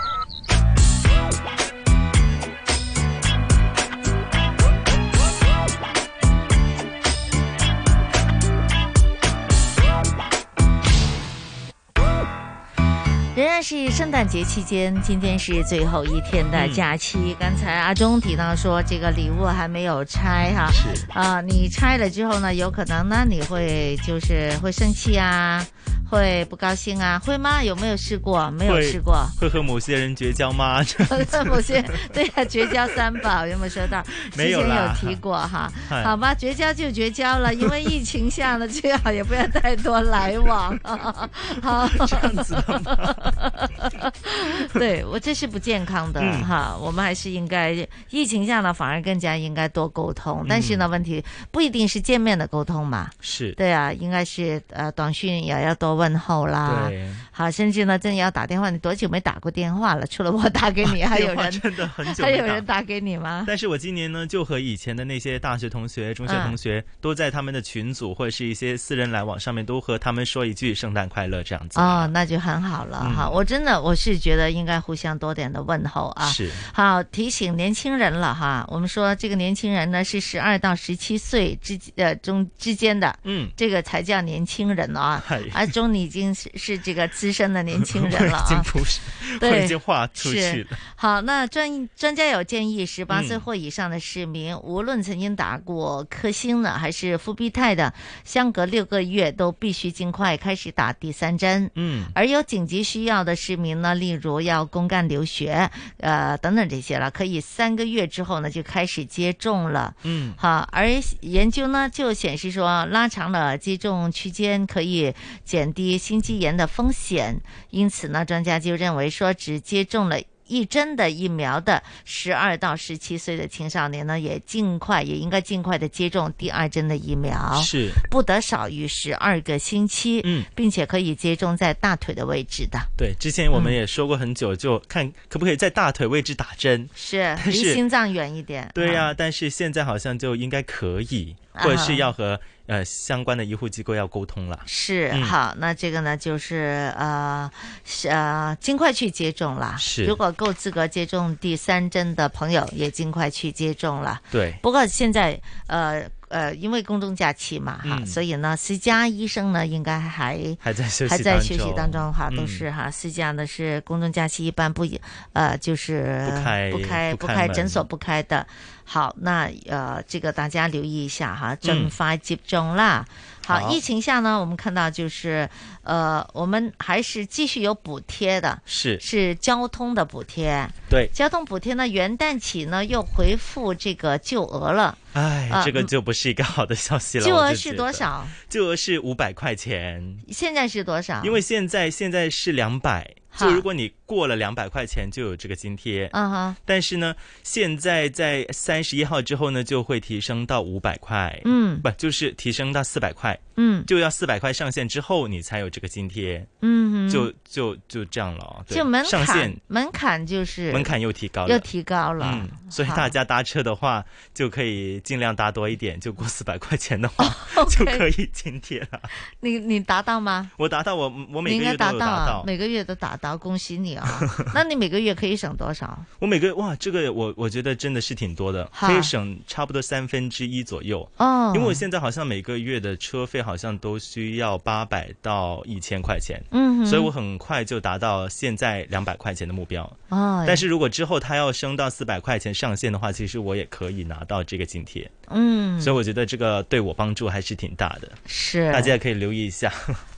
是圣诞节期间，今天是最后一天的假期。嗯、刚才阿忠提到说，这个礼物还没有拆哈，是啊、呃，你拆了之后呢，有可能呢你会就是会生气啊，会不高兴啊，会吗？有没有试过？没有试过。会和某些人绝交吗？某些对呀、啊，绝交三宝 有没有收到？没有之前有提过哈，哎好吧，绝交就绝交了，因为疫情下呢，最好也不要太多来往。好，这样子？对我这是不健康的、嗯、哈，我们还是应该疫情下呢，反而更加应该多沟通。嗯、但是呢，问题不一定是见面的沟通嘛，是对啊，应该是呃短讯也要多问候啦。对，好，甚至呢，真要打电话，你多久没打过电话了？除了我打给你，还有人真的很久 还有人打给你吗？但是我今年呢，就和以前的那些大学同学、中学同学，嗯、都在他们的群组或者是一些私人来往上面，都和他们说一句圣诞快乐这样子。哦，那就很好了哈、嗯。我真的我是觉得应该互相多点的问候啊。是。好，提醒年轻人了哈。我们说这个年轻人呢是十二到十七岁之呃中之间的，嗯，这个才叫年轻人啊。哎、阿忠你已经是是这个资深的年轻人了啊。已经不是，对，已经划出去了。好，那专专家有建议，十八岁或以上的市民，嗯、无论曾经打过科兴的还是复必泰的，相隔六个月都必须尽快开始打第三针。嗯，而有紧急需要的市民呢，例如要公干留学，呃等等这些了，可以三个月之后呢就开始接种了。嗯，好，而研究呢就显示说，拉长了接种区间可以减低心肌炎的风险，因此呢，专家就认为说，只接种了。一针的疫苗的十二到十七岁的青少年呢，也尽快也应该尽快的接种第二针的疫苗，是不得少于十二个星期，嗯，并且可以接种在大腿的位置的。对，之前我们也说过很久，就看可不可以在大腿位置打针，是离心脏远一点。对呀、啊，但是现在好像就应该可以，或者是要和。呃，相关的医护机构要沟通了。是、嗯、好，那这个呢，就是呃，是呃，尽快去接种了。是，如果够资格接种第三针的朋友，也尽快去接种了。对。不过现在，呃呃，因为公众假期嘛，哈、嗯，所以呢，私家医生呢，应该还还在休息还在休息当中，哈，嗯、都是哈，私家呢是公众假期一般不，呃，就是不开不开不开诊所不开的。好，那呃，这个大家留意一下哈，盡快接種啦。嗯、好，疫情下呢，我们看到就是，呃，我们还是继续有补贴的，是是交通的补贴。对，交通补贴呢，元旦起呢又回复这个旧额了。哎，呃、這個就不是一个好的消息了。旧额是多少？旧额是五百块钱。现在是多少？因为现在现在是两百。就如果你过了两百块钱，就有这个津贴。嗯哼。但是呢，现在在三十一号之后呢，就会提升到五百块。嗯。不，就是提升到四百块。嗯。就要四百块上线之后，你才有这个津贴。嗯。就就就这样了。就门槛。上限门槛就是。门槛又提高了。又提高了。嗯。所以大家搭车的话，就可以尽量搭多一点。就过四百块钱的话，就可以津贴了。你你达到吗？我达到，我我每个月都达到。每个月都达到，恭喜你啊！那你每个月可以省多少？我每个月哇，这个我我觉得真的是挺多的，可以省差不多三分之一左右。哦，因为我现在好像每个月的车费好像都需要八百到一千块钱，嗯，所以我很快就达到现在两百块钱的目标。哦，但是如果之后他要升到四百块钱上限的话，其实我也可以拿到这个津贴。嗯，所以我觉得这个对我帮助还是挺大的。是，大家也可以留意一下。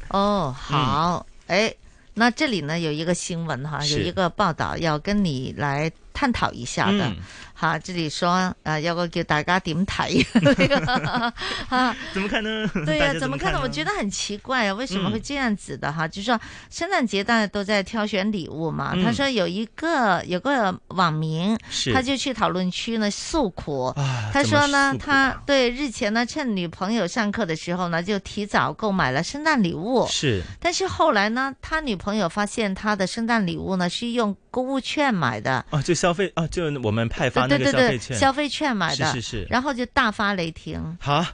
哦，好，哎、嗯。那这里呢有一个新闻哈，有一个报道要跟你來探讨一下的。嗯、好，這裡說，呃，有個叫大家點睇？啊，怎么看呢？对呀、啊，怎么看呢？我觉得很奇怪啊，为什么会这样子的哈？嗯、就是说圣诞节大家都在挑选礼物嘛。嗯、他说有一个有个网民，他就去讨论区呢诉苦。啊、他说呢，啊、他对日前呢趁女朋友上课的时候呢，就提早购买了圣诞礼物。是，但是后来呢，他女朋友发现他的圣诞礼物呢是用購物券买的。哦，就消费啊，就我们派发那个消费券。消费券买的。是是是。然后就大发雷霆。哈？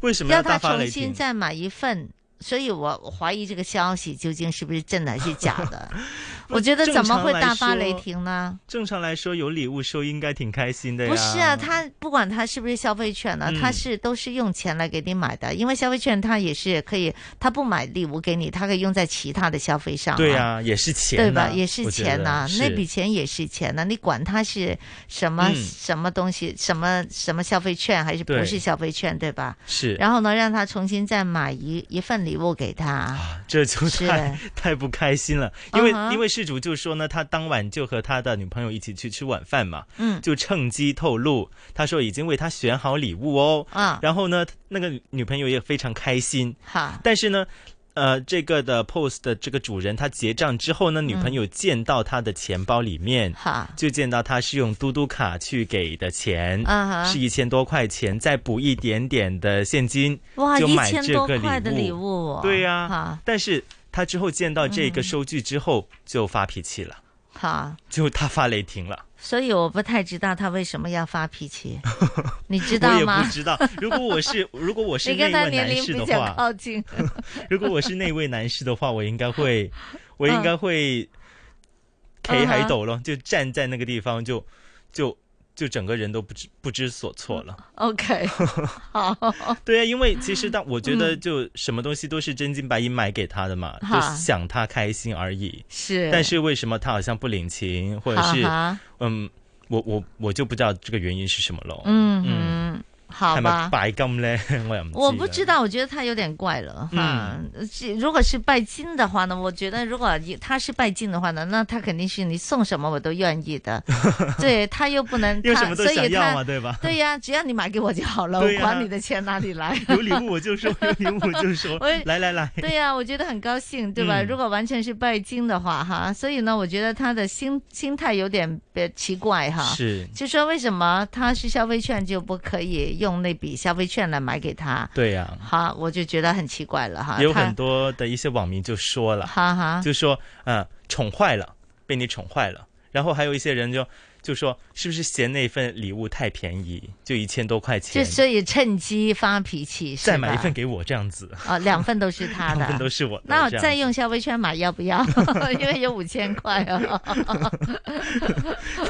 为什么要大發雷霆？要他重新再买一份，所以我怀疑这个消息究竟是不是真的还是假的。我觉得怎么会大发雷霆呢？正常来说，有礼物收应该挺开心的呀。不是啊，他不管他是不是消费券呢，他是都是用钱来给你买的，因为消费券他也是可以，他不买礼物给你，他可以用在其他的消费上。对啊，也是钱。对吧？也是钱呐，那笔钱也是钱呐，你管他是什么什么东西，什么什么消费券还是不是消费券，对吧？是。然后呢，让他重新再买一一份礼物给他，这就太太不开心了，因为因為。事主就说呢，他当晚就和他的女朋友一起去吃晚饭嘛，嗯，就趁机透露，他说已经为他选好礼物哦，啊，然后呢，那个女朋友也非常开心，哈，但是呢，呃，这个的 post 的这个主人他结账之后呢，女朋友见到他的钱包里面，哈，就见到他是用嘟嘟卡去给的钱，啊，是一千多块钱，再补一点点的现金，哇，就買這個一千多塊的禮物，对呀，但是。他之后见到这个收据之后就发脾气了，好、嗯，就他发雷霆了。所以我不太知道他为什么要发脾气，你知道吗？我也不知道。如果我是如果我是那位男士的话，靠近。如果我是那位男士的话，我应该会，我应该会，K 海斗咯，就站在那个地方就就。就整个人都不知不知所措了。OK，好，对啊，因为其实当我觉得就什么东西都是真金白银买给他的嘛，就想他开心而已。是，但是为什么他好像不领情，或者是嗯，我我我就不知道这个原因是什么喽。嗯嗯。好吧，拜金呢？我也唔，我不知道，我觉得他有点怪了哈。如果是拜金的话呢，我觉得如果他是拜金的话呢，那他肯定是你送什么我都愿意的。对，他又不能，他所以他对吧？对呀，只要你买给我就好了，我管你的钱哪里来。有礼物我就收，有礼物我就收。来来来，对呀，我觉得很高兴，对吧？如果完全是拜金的话，哈，所以呢，我觉得他的心心态有點奇怪哈。是，就说为什么他是消费券就不可以用那笔消费券来买给他，对呀、啊，好，我就觉得很奇怪了哈。有很多的一些网民就说了，哈哈，就说，嗯、呃，寵壞了，被你宠坏了，然后还有一些人就。就说是不是嫌那份礼物太便宜，就一千多块钱，就所以趁机发脾气，再买一份给我这样子。啊，两份都是他的，两份都是我的，那我再用消费券买要不要？因为有五千块啊，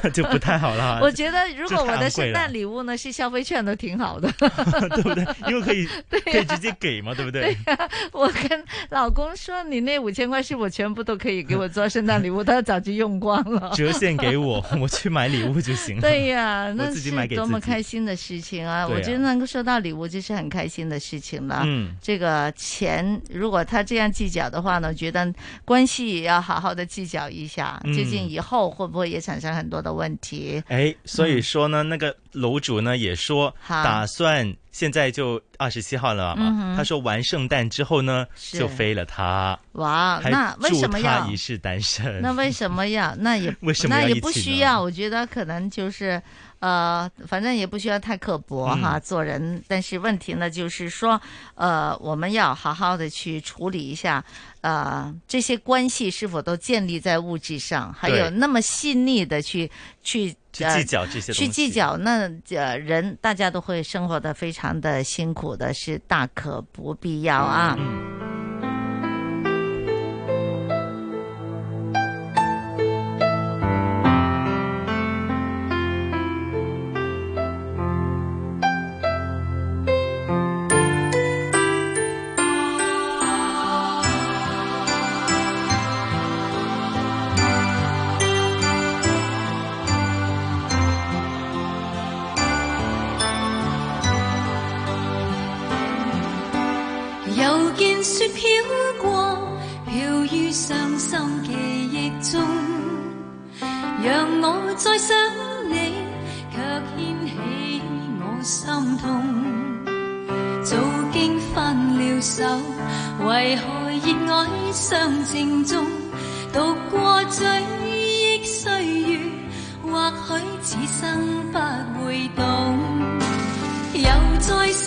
那 就不太好了。我觉得如果我的圣诞礼物呢是消费券都挺好的，对不对？因为可以可以直接给嘛，对不对？对呀，我跟老公说，你那五千块是我全部都可以给我做圣诞礼物，他早就用光了，折现给我，我去買。禮物就行了。对呀，那是多么开心的事情啊！我觉得能够收到礼物就是很开心的事情了。嗯，这个钱如果他这样计较的话呢，我觉得关系也要好好的计较一下，究竟以后会不会也产生很多的问题？哎，所以说呢，那个楼主呢也说打算現在就二十七号了嘛。他说完圣诞之后呢就飞了他。哇，那为什么要一世单身？那为什么要？那也 那也不需要？我觉得可能就是，呃，反正也不需要太刻薄哈，做人。但是问题呢，就是说，呃，我们要好好的去处理一下，呃，这些关系是否都建立在物质上，还有那么细腻的去去去计较这些，去计较，那呃人大家都会生活的非常的辛苦的，是大可不必要啊。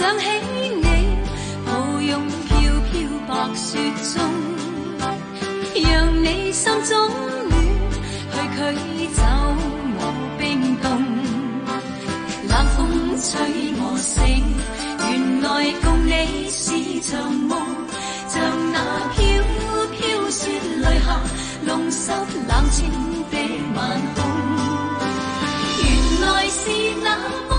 想起你抱拥飘飘白雪中让你心中暖去驱走我冰冻。冷风吹我醒原来共你是场梦像那飘飘雪泪下弄湿冷清的晚空。原来是那么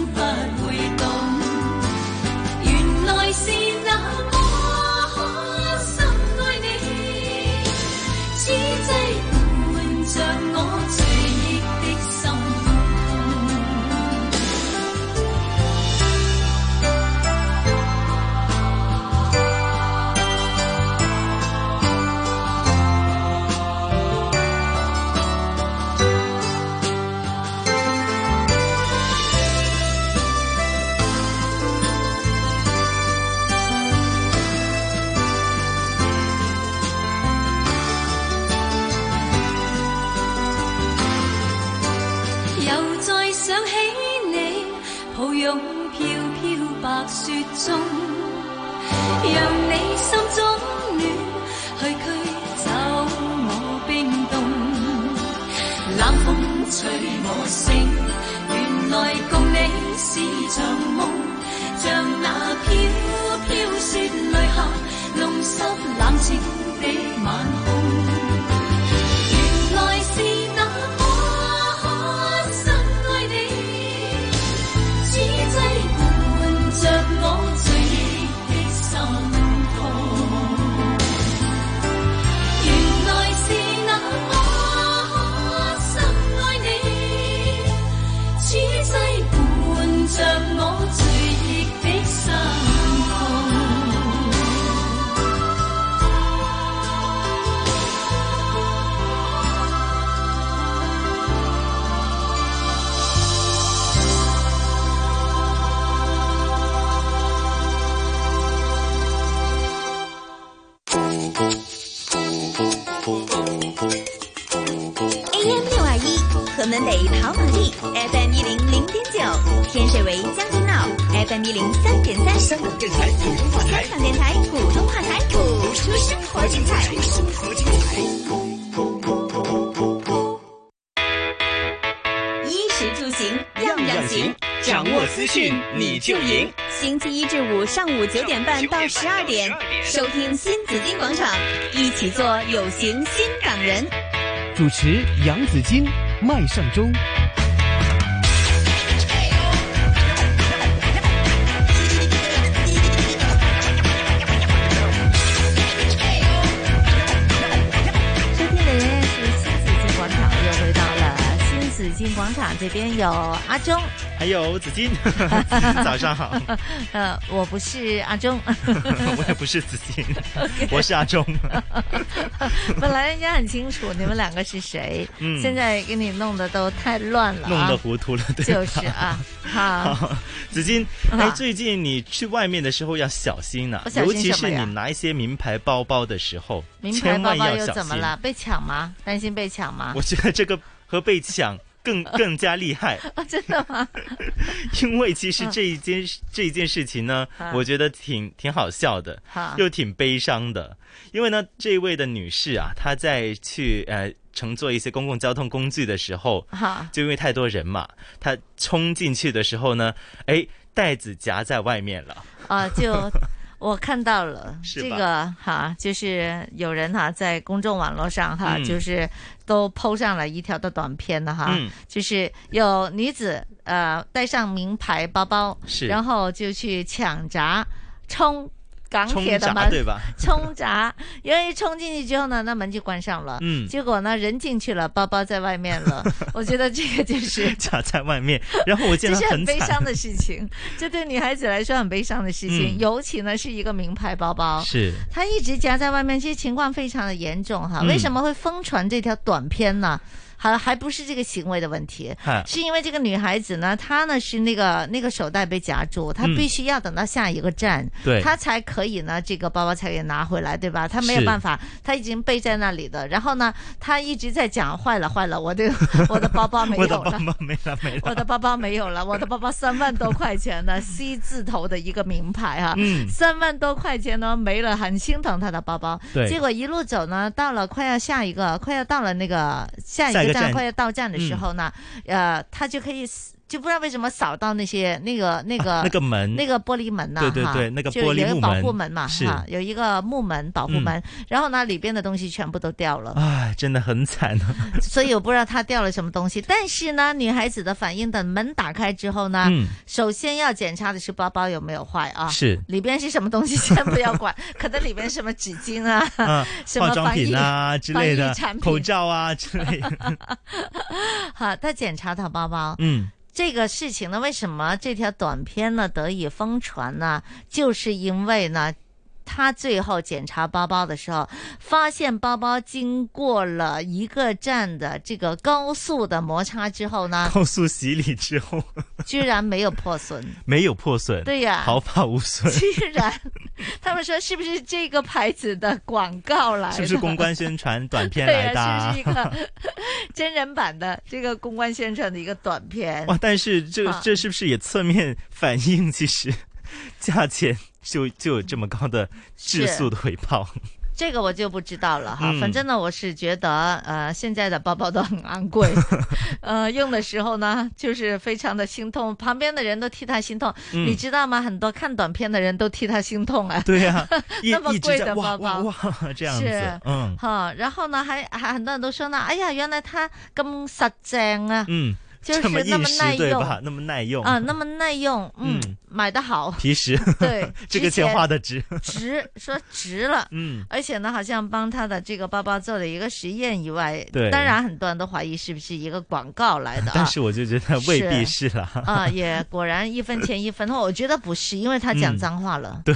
不会懂。原来是那让你心中暖，去驱走我冰冻。冷风吹我醒，原来共你是场梦，像那飘飘雪泪下，弄湿冷清的晚空。AM 六二一，河门北跑马地，FM 一零零点九，天水围将军澳，FM 一零三点三，香港电台普通话台香，港电台普通话台，谱出生活精彩。生活精彩。衣食住行样样行，掌握资讯你就赢。星期一至五上午九点半到十二点，收听新紫金广场，一起做有型新港人。主持杨紫金、麦尚中。收听的仍然是新紫金广场，又回到了新紫金广场这边有阿忠，还有紫金，早上好，呃，我不是阿忠，我也不是紫金，我是阿忠。本来人家很清楚你们两个是谁，嗯。现在给你弄得都太乱了、啊，弄得糊涂了，对就是啊，好，好，紫金，啊。哎，最近你去外面的时候要小心呐、我小心尤其是你拿一些名牌包包的时候，名牌千包包又。怎么了？被抢吗？担心被抢吗？我？觉得这个和被抢更 更加厉害，啊，真的吗？因为其实这一件、这一件事情呢，啊我觉得挺挺好笑的，好又挺悲伤的。因为呢，这位的女士啊，她在去呃乘坐一些公共交通工具的时候，好，就因为太多人嘛，她冲进去的时候呢，哎，袋子夹在外面了。啊，就我看到了这个哈，就是有人哈在公众网络上哈，嗯。就是都 PO 上了一条的短片的哈，嗯。就是有女子呃带上名牌包包，是。然后就去抢闸冲。港铁的门对吧？冲闸，因为冲进去之后呢，那门就关上了。嗯结果呢，人进去了，包包在外面了。我觉得这个就是 夹在外面，然后我见这是很悲伤的 事情，这对女孩子来说很悲伤的事情，嗯尤其呢是一个名牌包包，是它一直夹在外面，其实情况非常的严重哈。嗯为什么会疯传这条短片呢？还还不是这个行为的问题，是因为这个女孩子呢，她呢是那个那个手袋被夹住，她必须要等到下一个站，對，她才可以呢，这个包包才给拿回来，对吧？她没有办法，她已经背在那里的。然后呢，她一直在讲坏了坏了，我的 我的包包没有了，我的包包没了没了，我的包包没有了，我的包包三万多块钱的 C 字头的一个名牌啊，嗯，三万多块钱呢没了，很心疼她的包包。對，結果一路走呢，到了快要下一个，快要到了那个下一個站，快要到站的时候呢，呃，他就可以。就不知道为什么扫到那些那个那个、啊、那个门。那个玻璃门呐、啊，對對對，那个玻璃就有一個保护门嘛，是。哈，有一个木门保护门，嗯、然后呢里边的东西全部都掉了，哎，真的很惨。啊！所以我不知道他掉了什么东西，但是呢，女孩子的反应，等门打开之后呢，嗯、首先要检查的是包包有没有坏啊，是。里边是什么东西先不要管，可能里边什么纸巾啊，啊什么化妆品啊之类的产品。口罩啊之类的，好，他检查他包包，嗯。这个事情呢，为什么这条短片呢得以疯传呢？就是因为呢，他最后检查包包的时候，发现包包经过了一个站的这个高速的摩擦之后呢，高速洗礼之后，居然没有破损，没有破损，对呀，毫发无损。居然，他们说是不是这个牌子的广告来的？是不是公关宣传短片来的？對啊，是不是一个真人版的这个公关宣传的一个短片？哇！但是这这是不是也侧面反映其實價錢？就就有这么高的质素的回报。这个我就不知道了哈。嗯、反正呢，我是觉得，呃，现在的包包都很昂贵，呃，用的时候呢，就是非常的心痛，旁边的人都替他心痛，嗯、你知道吗？很多看短片的人都替他心痛啊。对呀、啊，那么贵的包包，哇，哇，哇，這樣子，是。嗯，哈，然后呢，还还很多人都说呢，哎呀，原来他咁實淨啊，嗯。就是那么耐用，那么耐用。啊，那么耐用，嗯，買得好，皮实，对，这个钱。花的值，值，说值了，嗯，而且呢，好像帮他的这个包包做了一个实验以外，对，当然很多人都怀疑是不是一个广告来的，但是我就觉得未必是。了，啊，也果然一分钱一分货，我觉得不是，因为他讲脏话了，对，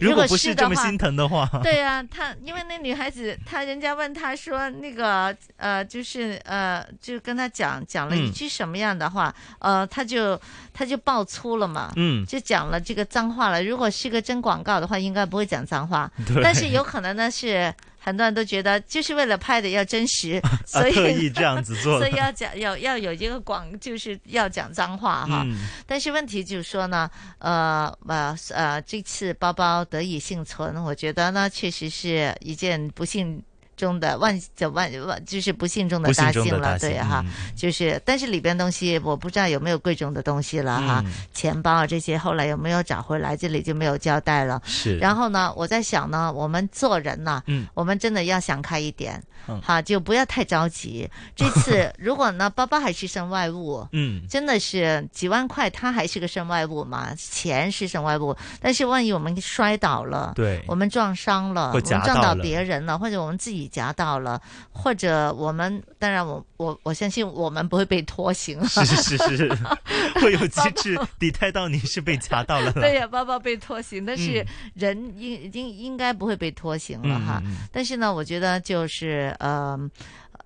如果不是这么心疼的话，对啊，他因为那女孩子，他人家问他说那个呃，就是呃，就跟他讲讲了一句。什么样的话，呃，他就他就爆粗了嘛，嗯，就讲了这个脏话了。如果是个真广告的话，应该不会讲脏话，但是有可能呢是很多人都觉得就是为了拍的要真实，所以、啊、特意这样子做，所以要讲要要有一个广，就是要讲脏话哈。嗯、但是问题就是说呢，呃呃呃，这次包包得以幸存，我觉得呢确实是一件不幸。中的万就万万就是不幸中的大幸了，幸對哈，嗯、就是但是里边东西我不知道有没有贵重的东西了哈，嗯、錢包这些后来有没有找回来，这里就没有交代了。是，然后呢，我在想呢，我们做人呢，嗯，我们真的要想开一点，嗯、哈，就不要太着急。这次 如果呢，包包还是身外物，嗯，真的是几万块，它还是个身外物嘛，钱是身外物，但是万一我们摔倒了，对，我们撞伤了，我们撞到别人了，或者我们自己。夾到了，或者我们当然我我我相信我们不会被拖行，是是是是，会有机制抵太到你是被夹到了。对呀，包包被拖行，但是人应应应该不会被拖行了哈。但是呢，我觉得就是呃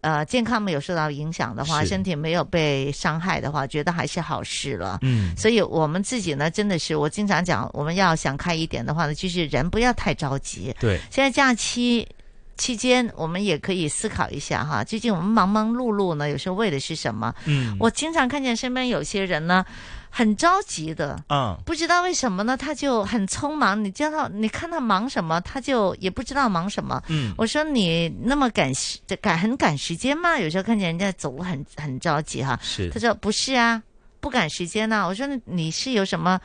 呃健康没有受到影响的话，身体没有被伤害的话，觉得还是好事了。嗯，所以我们自己呢，真的是我经常讲，我们要想开一点的话呢，就是人不要太着急。对，现在假期。期间，我们也可以思考一下哈，最近我们忙忙碌碌呢，有时候为的是什么？嗯，我经常看见身边有些人呢，很着急的，嗯，不知道为什么呢，他就很匆忙。你叫他，你看他忙什么，他就也不知道忙什么。嗯，我说你那么赶时赶很赶时间吗？有时候看见人家走路很很着急哈，是，他说不是啊，不趕時間吶。我说你是有什麼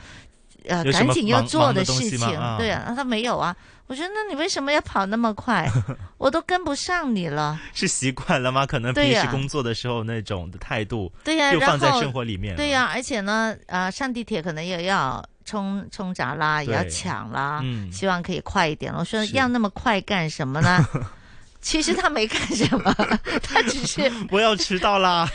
呃有什麼趕緊要做的事情？忙的啊他没有啊。我说：那你为什么要跑那么快？我都跟不上你了。是习惯了吗？可能平时工作的时候那种的态度，对呀，又放在生活里面。对呀，而且呢，呃，上地铁可能也要冲冲闸啦，也要抢啦，嗯，希望可以快一点。我说要那么快干什么呢？其实他没干什么，他只是我要迟到啦，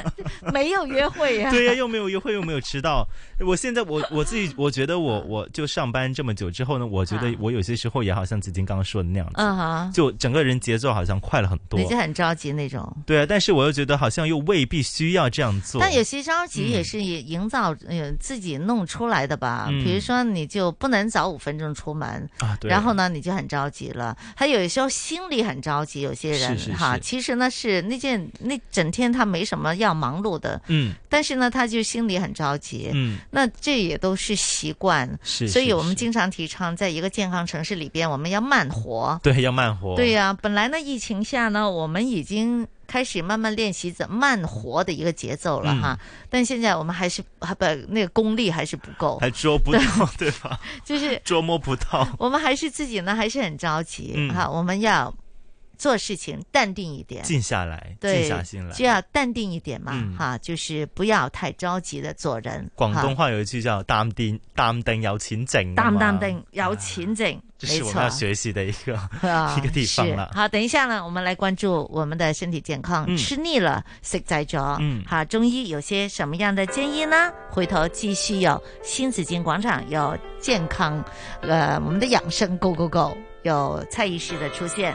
没有约会呀。对呀，又没有约会，又没有迟到。我现在我我自己 我觉得我我就上班这么久之后呢，我觉得我有些时候也好像子金刚刚说的那样子，嗯哈，就整个人节奏好像快了很多，你就很着急那种。对啊，但是我又觉得好像又未必需要这样做。但有些着急也是营造呃自己弄出来的吧？比如说你就不能早五分钟出门啊，然后呢你就很着急了。他有时候心里很着急，有些人哈，其实呢是那件那整天他没什么要忙碌的，嗯，但是呢他就心里很着急，嗯。那这也都是习惯，是，所以我们经常提倡，在一个健康城市里边，我们要慢活，对，要慢活，对呀。本来呢，疫情下呢，我们已经开始慢慢练习怎慢活的一个节奏了哈，但现在我们还是还不那个功力还是不够，还捉不到，对吧？就是捉摸不到，我们还是自己呢，还是很着急哈，我们要。做事情淡定一点，静下来，静下心来，就要淡定一点嘛，哈，就是不要太着急的做人。广东话有一句叫“淡定淡定有钱挣”，淡淡定有钱挣，这是我们要学习的一个 一个地方了。好，等一下呢，我们来关注我们的身体健康。吃腻了，食在咗，嗯，好，中医有些什么样的建议呢？回头继续有新紫金广场有健康，呃，我们的养生 Go Go Go，有蔡医师的出现。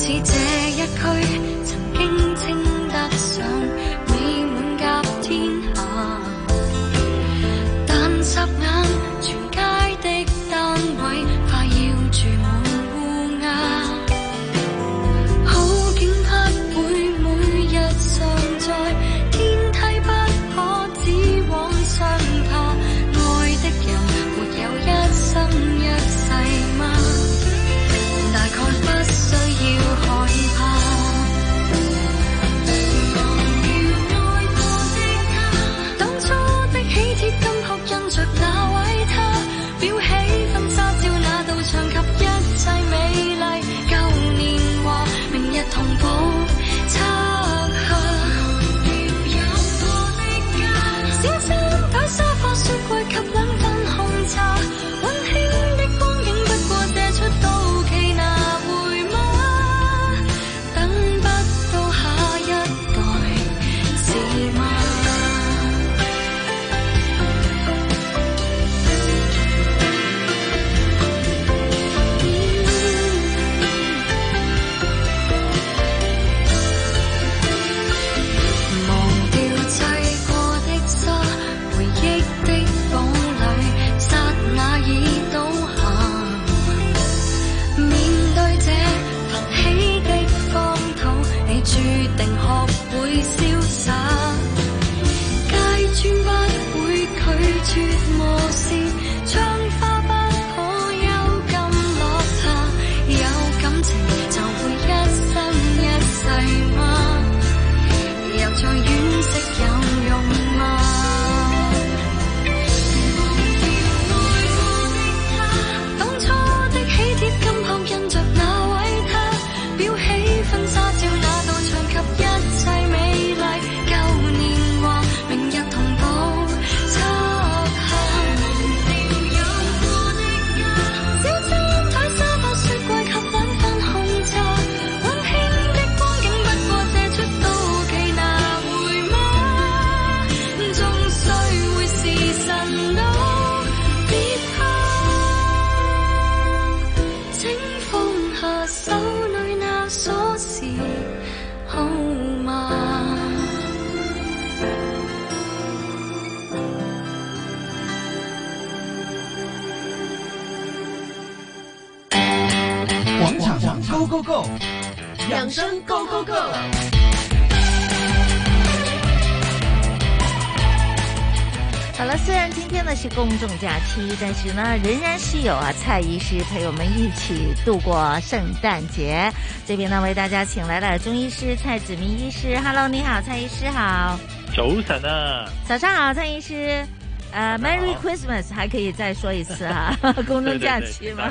似这一区，曾经称得上 Go go！好了，虽然今天呢是公众假期，但是呢仍然是有啊蔡医师陪我们一起度过圣诞节。这边呢为大家请来了中医师蔡子明医师。Hello，你好，蔡医师好。早晨啊。早上好，蔡医师。呃，Merry Christmas，还可以再说一次啊？公众假期嘛。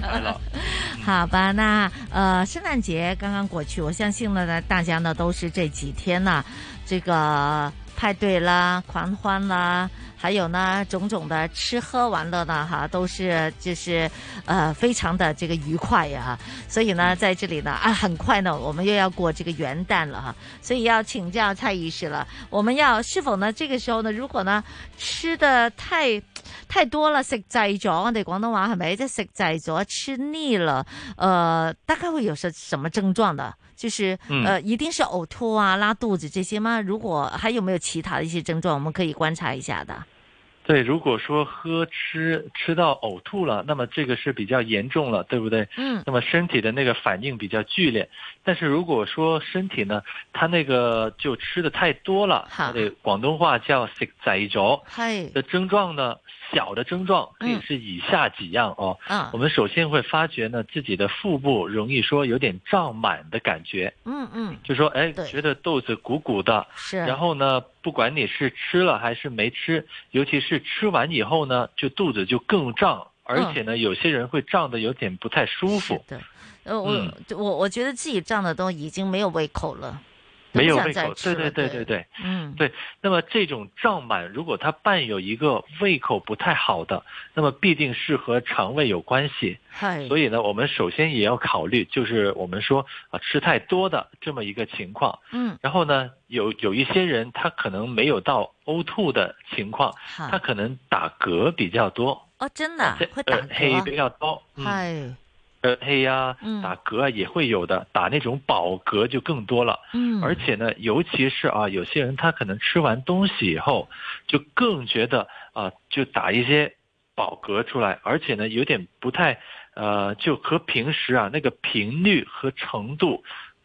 好吧，那呃圣诞节刚刚过去，我相信呢大家呢都是这几天呢这个派对啦、狂欢啦。还有呢，种种的吃喝玩乐呢，哈，都是就是呃，非常的这个愉快呀。所以呢，在这里呢，啊，很快呢，我们又要过这个元旦了哈。所以要请教蔡医师了，我们要是否呢，这个时候呢，如果呢吃的太太多了，食滯咗，我哋廣東話係咪？即食滯咗，吃腻了，呃，大概会有什什么症状的？就是呃，一定是呕吐啊、拉肚子这些吗？如果还有没有其他的一些症状，我们可以观察一下的。对，如果说喝吃吃到呕吐了，那么这个是比较严重了，对不对？嗯。那么身体的那个反应比较剧烈，但是如果说身体呢，它那个就吃的太多了，好，對，廣東話叫食滯咗，係的症状呢，小的症状可以是以下几样哦。嗯。我们首先会发觉呢，自己的腹部容易说有点胀满的感觉。嗯嗯。就说哎，觉得肚子鼓鼓的。是。然后呢，不管你是吃了还是没吃，尤其是吃完以后呢，就肚子就更胀，而且呢，有些人会胀得有点不太舒服。是的，呃，我我我觉得自己胀的都已经没有胃口了，沒有胃口，对对对对对，嗯，对。那么这种胀满，如果它伴有一个胃口不太好的，那么必定是和肠胃有關係。係。所以呢，我们首先也要考虑，就是我们说啊，吃太多的这么一个情况。嗯。然后呢，有有一些人他可能没有到呕吐的情况，他可能打嗝比较多。哦，真的会打嗝？氣比较多。係。呃，氣啊，打嗝啊，也会有的，打那种饱嗝就更多了。嗯，而且呢，尤其是啊，有些人他可能吃完东西以后，就更觉得啊，就打一些饱嗝出来，而且呢，有点不太，呃，就和平时啊那个频率和程度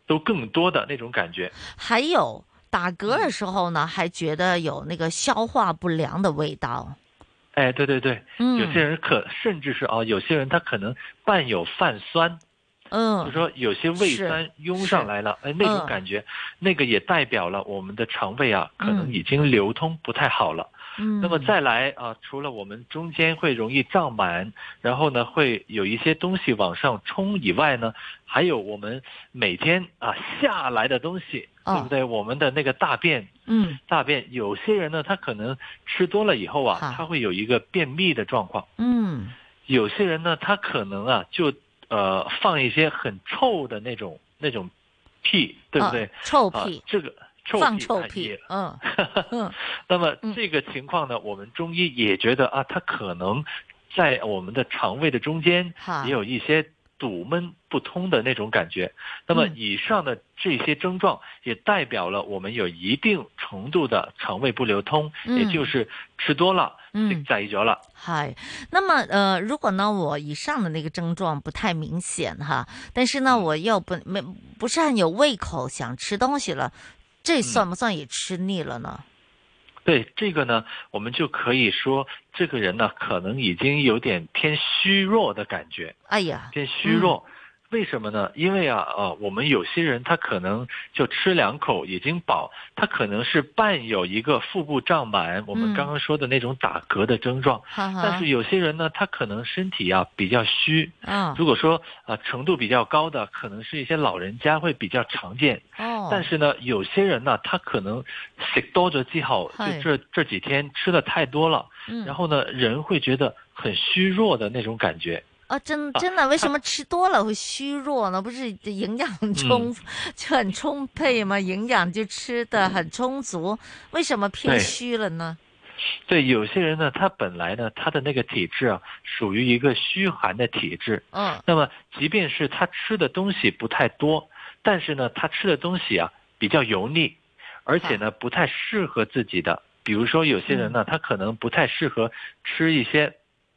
都更多的那种感觉。还有打嗝的时候呢，还觉得有那个消化不良的味道。哎，对对对，嗯，有些人可甚至是啊，有些人他可能伴有泛酸，嗯，就说有些胃酸涌上来了，哎，那种感觉，嗯，那个也代表了我们的肠胃啊，可能已经流通不太好了。嗯，那么再来啊，除了我们中间会容易胀满，然后呢会有一些东西往上冲以外呢，还有我们每天啊下来的东西，哦，對不对？我们的那个大便，嗯，大便，有些人呢，他可能吃多了以后啊，他会有一个便秘的状况。嗯，有些人呢，他可能啊就呃放一些很臭的那种那种屁，对不对？哦，臭屁，啊，這個。臭放臭屁，嗯，嗯，那么这个情况呢，我们中医也觉得啊，它可能在我们的肠胃的中间也有一些堵闷不通的那种感觉。那么以上的这些症状也代表了我们有一定程度的肠胃不流通，也就是吃多了，食滯咗啦。係，那么呃，如果呢我以上的那个症状不太明显哈，但是呢我又不没不是很有胃口想吃东西了。這算不算也吃腻了呢？嗯，對，這個呢，我们就可以说，这个人呢，可能已经有点偏虚弱的感觉。哎呀，偏虚弱。嗯為什么呢？因为啊，呃，我们有些人他可能就吃两口已经饱，他可能是伴有一个腹部胀满，我们刚刚说的那种打嗝的症状。嗯、但是有些人呢，他可能身体啊比较虚。嗯。如果说啊、呃、程度比较高的，可能是一些老人家会比较常见。哦。但是呢，有些人呢，他可能食多咗之後，就这这几天吃的太多了，嗯，然后呢，人会觉得很虚弱的那种感覺。啊，真真的，为什么吃多了会虚弱呢？不是营养充、嗯、就很充沛吗？营养就吃的很充足，为什么偏虚了呢？对，有些人呢，他本来呢，他的那个体质啊，属于一个虚寒的体质。嗯。那么，即便是他吃的东西不太多，但是呢，他吃的东西啊比较油腻，而且呢不太适合自己的。比如说，有些人呢，他可能不太适合吃一些。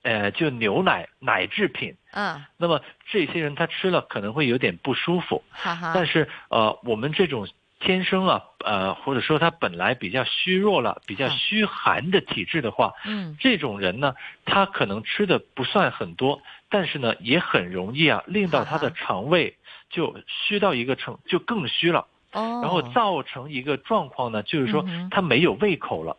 呃，就牛奶奶制品，嗯，那么这些人他吃了可能会有点不舒服，哈哈，但是呃，我们这种天生啊，呃，或者说他本来比较虚弱了，比较虚寒的体质的话，嗯，这种人呢，他可能吃的不算很多，但是呢，也很容易啊，令到他的肠胃就虚到一个程，就更虚了。哦，然后造成一个状况呢，就是说他没有胃口了。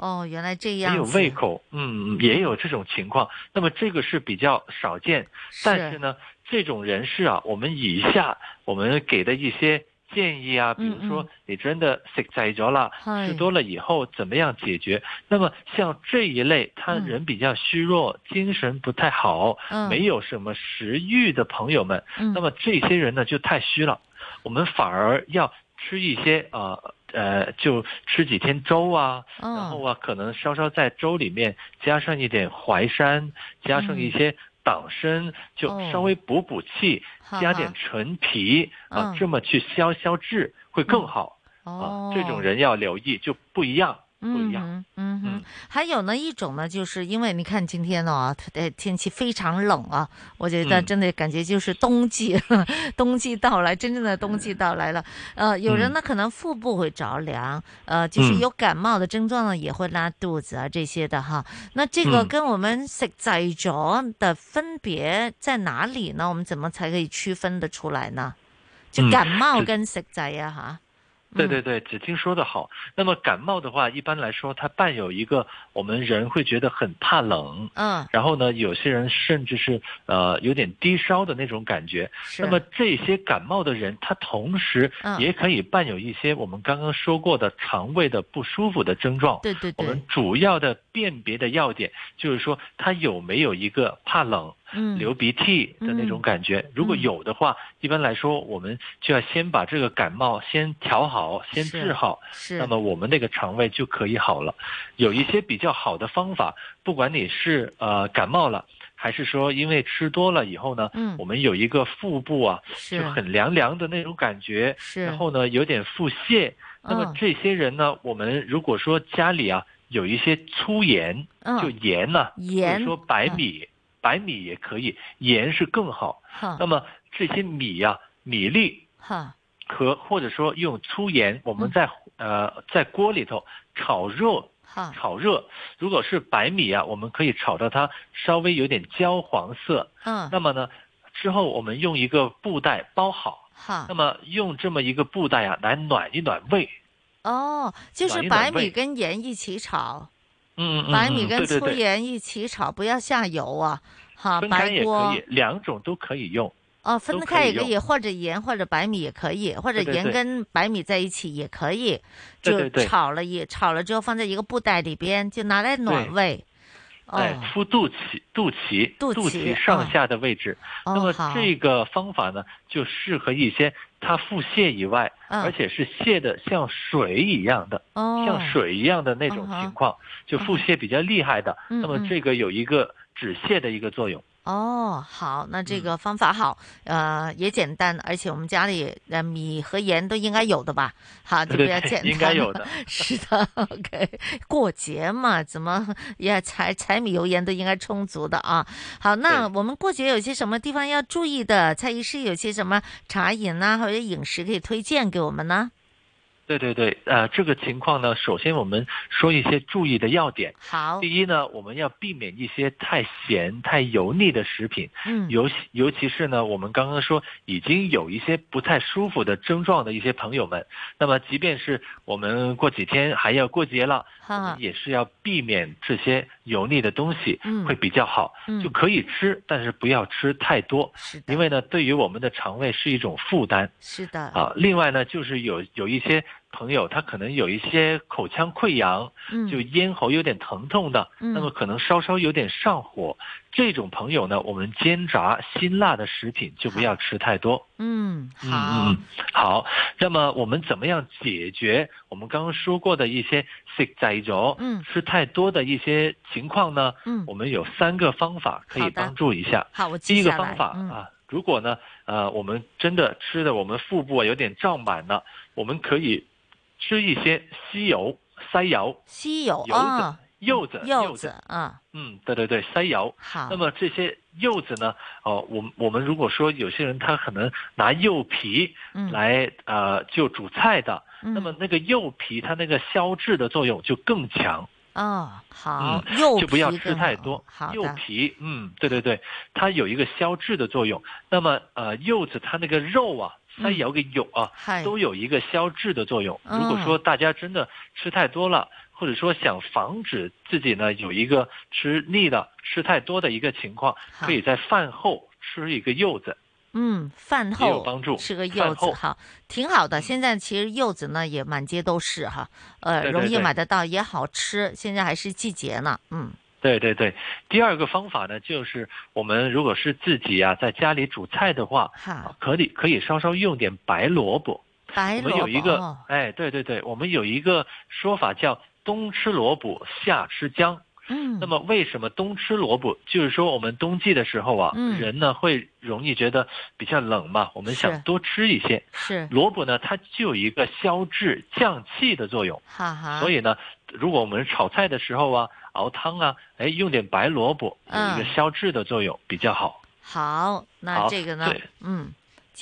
哦，原来这样。也有胃口，嗯，也有这种情况。那么这个是比较少见，但是呢，这种人士啊，我们以下我们给的一些。建议啊，比如说你真的食滯咗了，吃多了以后怎么样解决？那么像这一类，他人比较虚弱，精神不太好，没有什么食欲的朋友们，那么这些人呢就太虚了。我们反而要吃一些啊呃，就吃几天粥啊，然后啊，可能稍稍在粥里面加上一点淮山，加上一些。党参就稍微补补气，加点陈皮啊，这么去消消滞会更好啊。这种人要留意，就不一样。不一样，嗯哼，还有呢一种呢，就是因为你看今天呢，呃，天气非常冷啊，我觉得真的感觉就是冬季，冬季到来，真正的冬季到来了。呃，有人呢可能腹部会着凉，呃，就是有感冒的症状呢，也会拉肚子啊这些的哈。那这个跟我们食滯咗的分别在哪里呢？我们怎么才可以区分得出来呢？就感冒跟食滯啊，哈。对对对，只听说的好。那么感冒的话，一般来说，它伴有一个我们人会觉得很怕冷，嗯，然后呢，有些人甚至是呃有点低烧的那种感觉。那么这些感冒的人，他同时也可以伴有一些我们刚刚说过的肠胃的不舒服的症状。对对对。我们主要的辨别的要点就是说，他有没有一个怕冷。流鼻涕的那种感觉，如果有的话，一般来说，我们就要先把这个感冒先调好，先治好，那么我们那个肠胃就可以好了。有一些比较好的方法，不管你是呃感冒了，还是说因为吃多了以后呢，我们有一个腹部啊就很凉凉的那种感觉，然后呢有点腹泻，那么这些人呢，我们如果说家里啊有一些粗盐，就盐呢，或者说白米。白米也可以，盐是更好。那么这些米呀，米粒，和或者说用粗盐，我们在呃在锅里头炒热，炒热。如果是白米啊，我们可以炒到它稍微有点焦黄色。嗯。那么呢，之后我们用一个布袋包好。好。那么用这么一个布袋啊，来暖一暖胃。哦，就是白米跟盐一起炒。嗯，白米跟粗盐一起炒，不要下油啊，好，白锅两种都可以用。哦，分开也可以，或者盐或者白米也可以，或者盐跟白米在一起也可以，就炒了也炒了之后放在一个布袋里边，就拿来暖胃。哎，敷肚脐、肚脐、肚脐上下的位置。那么这个方法呢，就适合一些他腹泻以外，而且是泻的像水一样的，像水一样的那种情况，就腹泻比较厉害的。那么这个有一个止泻的一个作用。哦，好，那这个方法好，呃，也简单，而且我们家里呃米和盐都应该有的吧？好，就比较简单。应该有的。是的，OK。过节嘛，怎么也柴柴米油盐都应该充足的啊。好，那我们过节有些什么地方要注意的？蔡医师有些什么茶饮啊，或者饮食可以推荐给我们呢？对对对，呃，这个情况呢，首先我们说一些注意的要点。好，第一呢，我们要避免一些太咸、太油腻的食品。嗯，尤尤其是呢，我们刚刚说已经有一些不太舒服的症状的一些朋友们，那么即便是我们过几天还要过节了，也是要避免这些油腻的东西，会比较好。嗯，就可以吃，但是不要吃太多。是的，因为呢，对于我们的肠胃是一种负担。是的。啊，另外呢，就是有有一些。朋友他可能有一些口腔溃疡，就咽喉有点疼痛的，那么可能稍稍有点上火，这种朋友呢，我们煎炸辛辣的食品就不要吃太多。嗯，好，嗯好。那么我们怎么样解决我们刚刚说过的一些食滯咗，嗯，吃太多的一些情况呢？嗯，我们有三个方法可以帮助一下。好，我第一个方法啊，如果呢，呃，我们真的吃的我们腹部有点胀满了，我们可以。吃一些西柚、西柚、西柚、柚子、柚子，柚子，啊，嗯，对对对，塞油。好。那么这些柚子呢？哦，我我们如果说有些人他可能拿柚皮来呃就煮菜的，那么那个柚皮它那个消滞的作用就更强。哦，好，柚就不要吃太多。好柚皮，嗯，对对对，它有一个消滞的作用。那么呃，柚子它那个肉啊，塞油嘅肉啊，都有一个消滞的作用。如果说大家真的吃太多了。或者说想防止自己呢有一个吃腻的、吃太多的一个情况，可以在饭后吃一个柚子。嗯，饭后有帮助，吃个柚子哈，挺好的。现在其实柚子呢也满街都是哈，呃，容易买得到，也好吃。现在还是季节呢，嗯。对对对，第二个方法呢，就是我们如果是自己啊在家里煮菜的话，可以可以稍稍用点白萝卜。白萝卜。我们有一个，哎，对对对，我们有一个说法叫。冬吃萝卜，夏吃姜。嗯，那么为什么冬吃萝卜？就是说我们冬季的时候啊，人呢会容易觉得比较冷嘛，我们想多吃一些。是萝卜呢，它就有一个消滞降气的作用。哈哈。所以呢，如果我们炒菜的时候啊，熬汤啊，哎，用点白萝卜，有一个消滞的作用，比较好。好，那这个呢？嗯。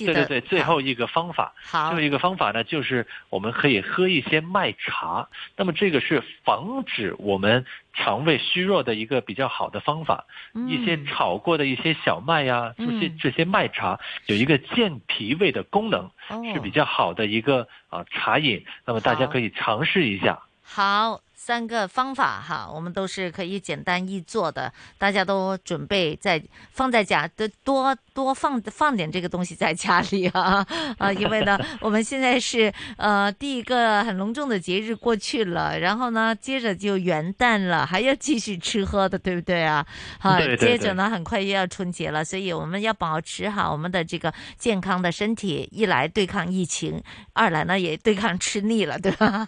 对对对，最后一个方法，好最后一个方法呢，就是我们可以喝一些麦茶。那么这个是防止我们肠胃虚弱的一个比较好的方法。一些炒过的一些小麦呀，这些这些麦茶有一个健脾胃的功能，是比较好的一个啊茶饮。那么大家可以尝试一下。好。三个方法哈，我们都是可以简单易做的，大家都准备在放在家的多多放放点这个东西在家里啊啊，因为呢，我们现在是呃第一个很隆重的节日过去了，然后呢，接着就元旦了，还要继续吃喝的，对不对啊？好，接着呢，很快又要春节了，所以我们要保持好我们的这个健康的身体，一来对抗疫情，二来呢也对抗吃腻了，对吧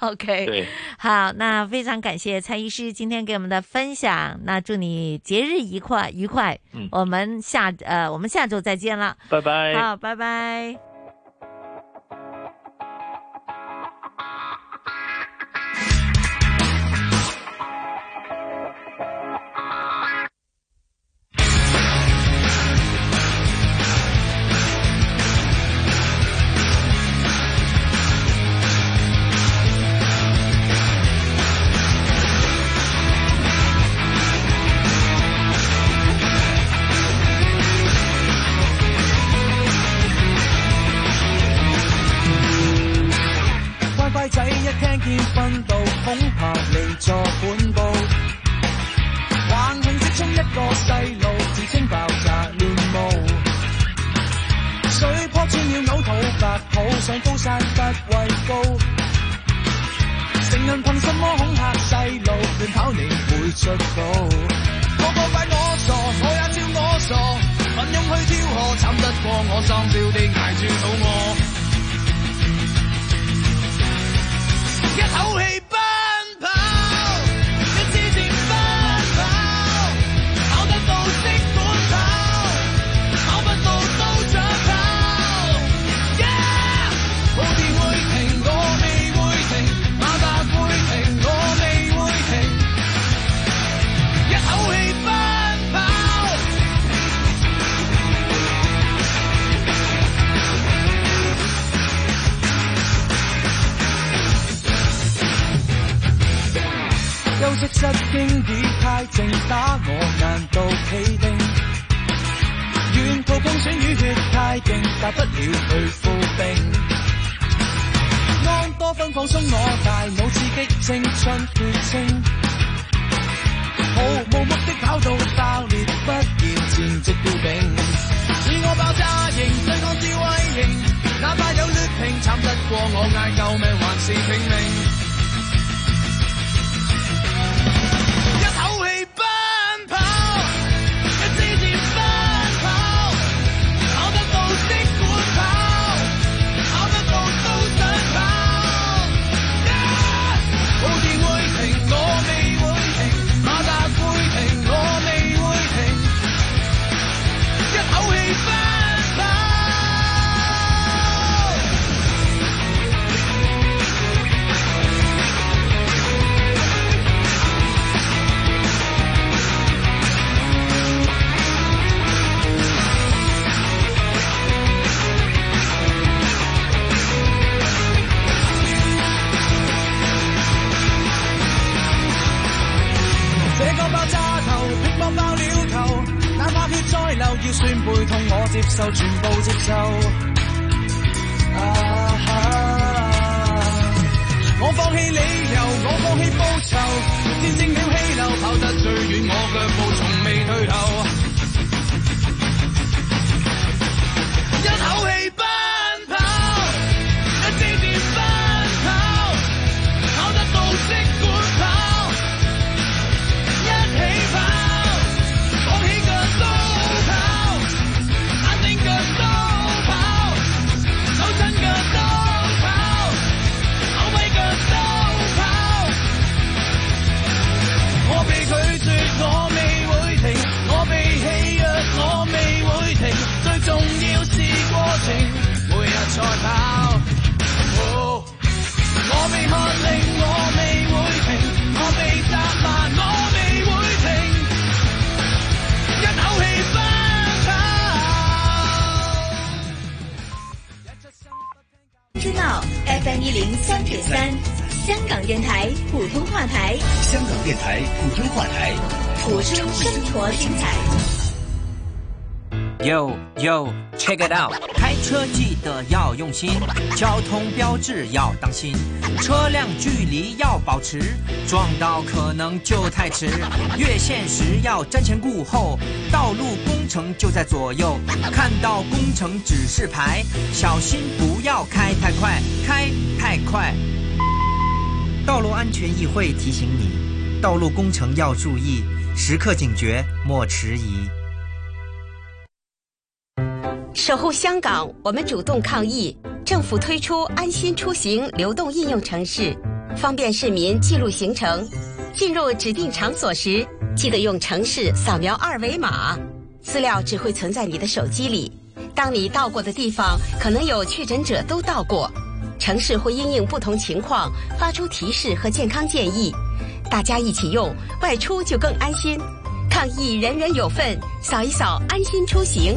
？OK，对，好。那非常感谢蔡医师今天给我们的分享，那祝你节日愉快愉快。嗯，我们下呃我们下周再见了，拜拜。好，拜拜。通標誌要当心，车辆距离要保持，撞到可能就太迟。越线时要瞻前顾后，道路工程就在左右，看到工程指示牌，小心不要开太快，开太快。道路安全议会提醒你，道路工程要注意，时刻警觉，莫迟疑。守护香港，我们主动抗疫。政府推出安心出行流动应用程式，方便市民记录行程。进入指定场所时，记得用程式掃描二维码，资料只会存在你的手机里。当你到过的地方可能有确诊者都到过，城市会因應不同情况发出提示和健康建议。大家一起用，外出就更安心。抗疫人人有份，扫一扫安心出行。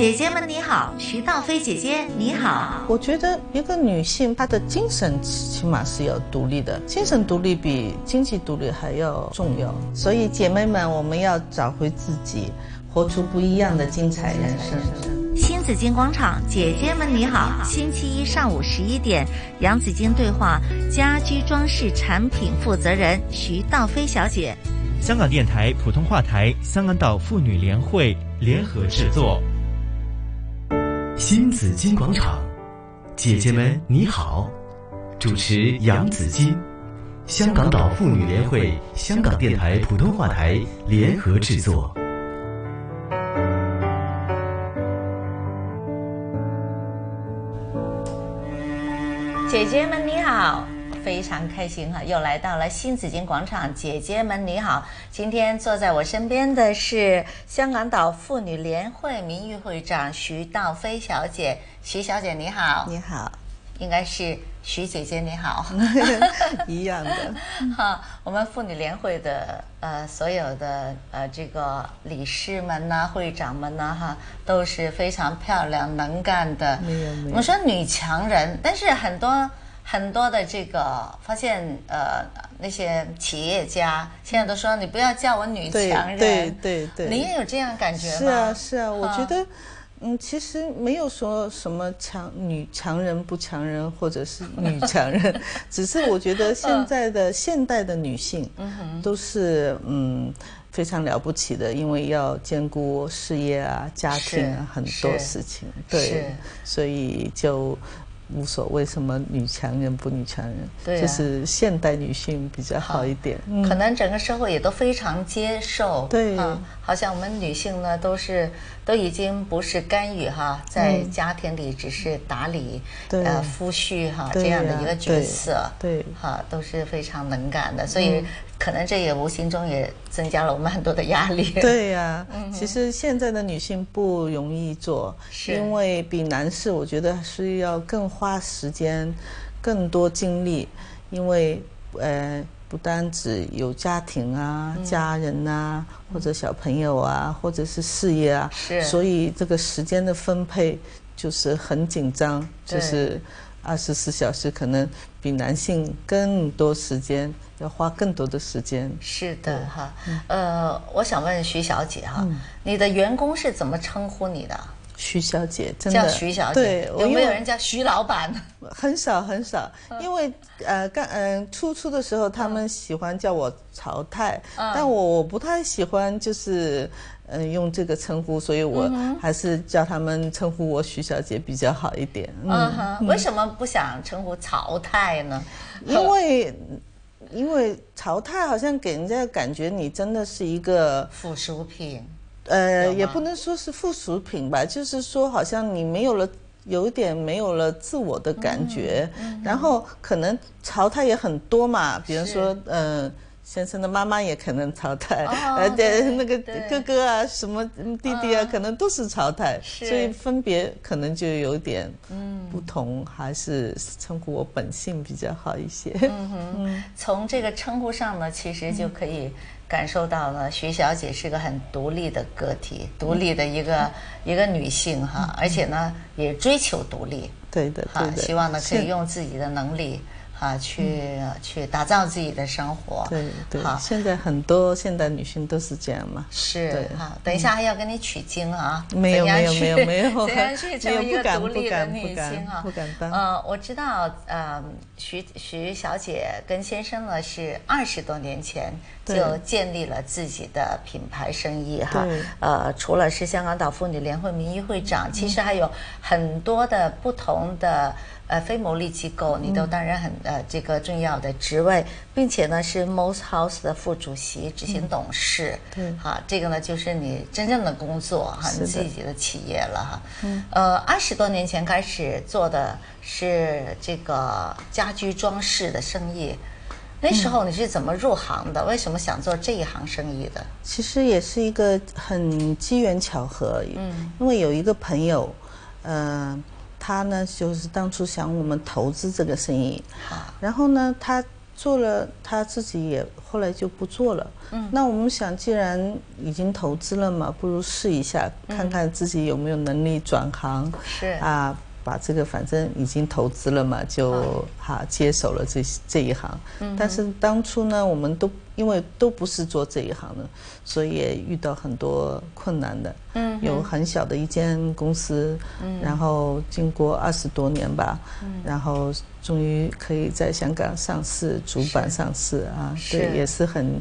姐姐们你好，徐道飞姐姐你好。我觉得一个女性她的精神起码是要独立的，精神独立比经济独立还要重要。所以姐妹们，我们要找回自己，活出不一样的精彩人生。新紫金广场，姐姐们你好。星期一上午十一点，杨紫金对话家居装饰产品负责人徐道飞小姐。香港电台普通话台、香港岛妇女联会联合制作。新紫金广场，姐姐们你好，主持杨紫金，香港岛妇女联会、香港电台普通话台联合制作。姐姐们你好，非常开心哈，又来到了新紫金广场。姐姐们你好，今天坐在我身边的是香港岛妇女联会名誉会长徐道飞小姐。徐小姐你好，你好，应该是徐姐姐你好，一样的。哈，我们妇女联会的呃所有的呃这个理事们呐、啊、會長們吶、啊、哈，都是非常漂亮能干的。没有没有。我们说女强人，但是很多很多的这个发现呃那些企业家现在都说你不要叫我女强人，對對對，對。你也有这样感觉吗？是啊是啊，我觉得。嗯，其实没有说什么强女强人不强人，或者是女强人，只是我觉得现在的现代的女性，都是嗯非常了不起的，因为要兼顾事业啊、家庭啊很多事情，对，所以就無所谓什么女强人不女强人，对、啊，就是现代女性比较好一点、嗯，可能整个社会也都非常接受，对，啊，好像我们女性呢都是。都已经不是干预哈，在家庭里只是打理，嗯、呃夫婿哈这样的一个角色，对，哈都是非常能干的，所以可能这也无形中也增加了我们很多的压力。对呀，其实现在的女性不容易做，因为比男士我觉得是要更花时间、更多精力，因为呃。不单只有家庭啊、家人呐，或者小朋友啊，或者是事业啊，所以这个时间的分配就是很紧张，就是二十四小时可能比男性更多时间，要花更多的时间。是的哈，呃，我想问徐小姐哈，你的员工是怎么称呼你的？徐小姐，真的。叫徐小姐，对，有没有人叫徐老板？很少很少，因为呃，刚嗯初初的时候，他们喜欢叫我曹太，但我我不太喜欢，就是嗯用这个称呼，所以我还是叫他们称呼我徐小姐比较好一点。嗯哼，为什么不想称呼曹太呢？因为因为曹太好像给人家感觉你真的是一个附属品。呃，也不能说是附属品吧，就是说好像你没有了，有一点没有了自我的感觉。然后可能淘汰也很多嘛，比如说，嗯，先生的妈妈也可能淘汰，呃，对，那个哥哥啊，什么弟弟啊，可能都是淘汰，所以分别可能就有点不同，还是称呼我本姓比较好一些。嗯哼，从这个称呼上呢，其实就可以。感受到了徐小姐是个很独立的个体，独立的一个一个女性哈，而且呢也追求独立，对的，哈，希望呢可以用自己的能力。啊，去去打造自己的生活。对对，好，现在很多现代女性都是这样嘛。是，哈，等一下还要跟你取经啊。没有没有没有没有，怎样去 成为一个独立的女性啊？不敢当。呃，我知道，呃，徐徐小姐跟先生呢是二十多年前就建立了自己的品牌生意哈。呃，除了是香港岛妇女联会名誉会长，其实还有很多的不同的。呃，非牟利机构，你都担任很呃这个重要的职位，并且呢是 Most House 的副主席、执行董事。对，哈，这个呢就是你真正的工作哈，你自己的企业了哈。嗯。呃，二十多年前开始做的是这个家居装饰的生意，那时候你是怎么入行的？为什么想做这一行生意的？其实也是一个很机缘巧合。嗯。因为有一个朋友，嗯。他呢，就是当初想我们投资这个生意，然后呢，他做了，他自己也后来就不做了。嗯，那我们想，既然已经投资了嘛，不如试一下，看看自己有没有能力转行。是啊。把这个反正已经投资了嘛，就哈接手了这这一行。嗯，但是当初呢，我们都因为都不是做这一行的，所以也遇到很多困难的。嗯，有很小的一间公司，嗯，然后经过二十多年吧，嗯，然后终于可以在香港上市，主板上市啊，对，也是很。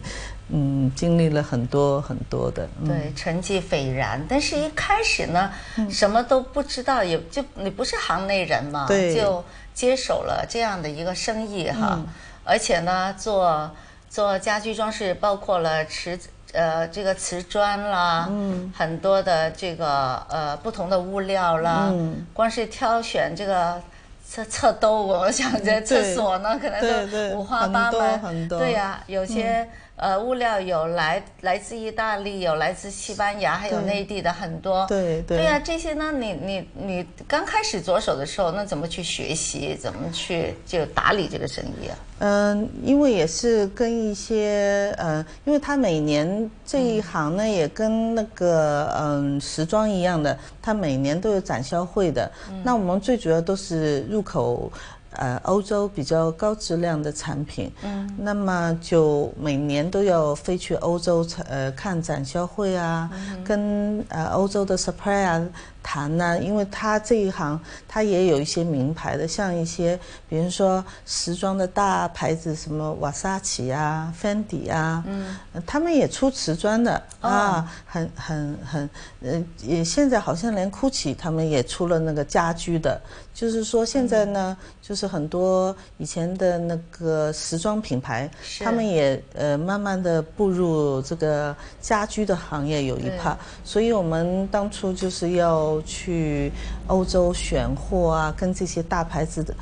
嗯，经历了很多很多的，对，成绩斐然。但是一开始呢，什么都不知道，也就你不是行内人嘛，就接手了这样的一个生意哈。而且呢，做做家居装饰，包括了瓷呃这个瓷砖啦，很多的这个呃不同的物料啦，嗯。光是挑选这个厕厕兜，我想在厕所呢，可能都五花八门，对呀，有些。呃，物料有来来自意大利，有来自西班牙，还有内地的很多。对对。对呀，这些呢，你你你刚开始着手的时候，那怎么去学习，怎么去就打理这个生意啊？嗯，因为也是跟一些呃，因为他每年这一行呢，也跟那个嗯时装一样的，他每年都有展销会的。那我们最主要都是入口。呃，欧洲比较高质量的产品，嗯，那么就每年都要飞去欧洲呃看展销会啊，跟呃欧洲的 supplier 谈呢，因为他这一行他也有一些名牌的，像一些比如说时装的大牌子，什么瓦萨奇啊、Fendi 啊，嗯，他们也出瓷砖的啊，很很很，呃，也现在好像连 GUCCI 他们也出了那个家居的。就是说，现在呢，就是很多以前的那个时装品牌，他们也呃慢慢的步入这个家居的行业有一趴，所以我们当初就是要去欧洲选货啊，跟这些大牌子的，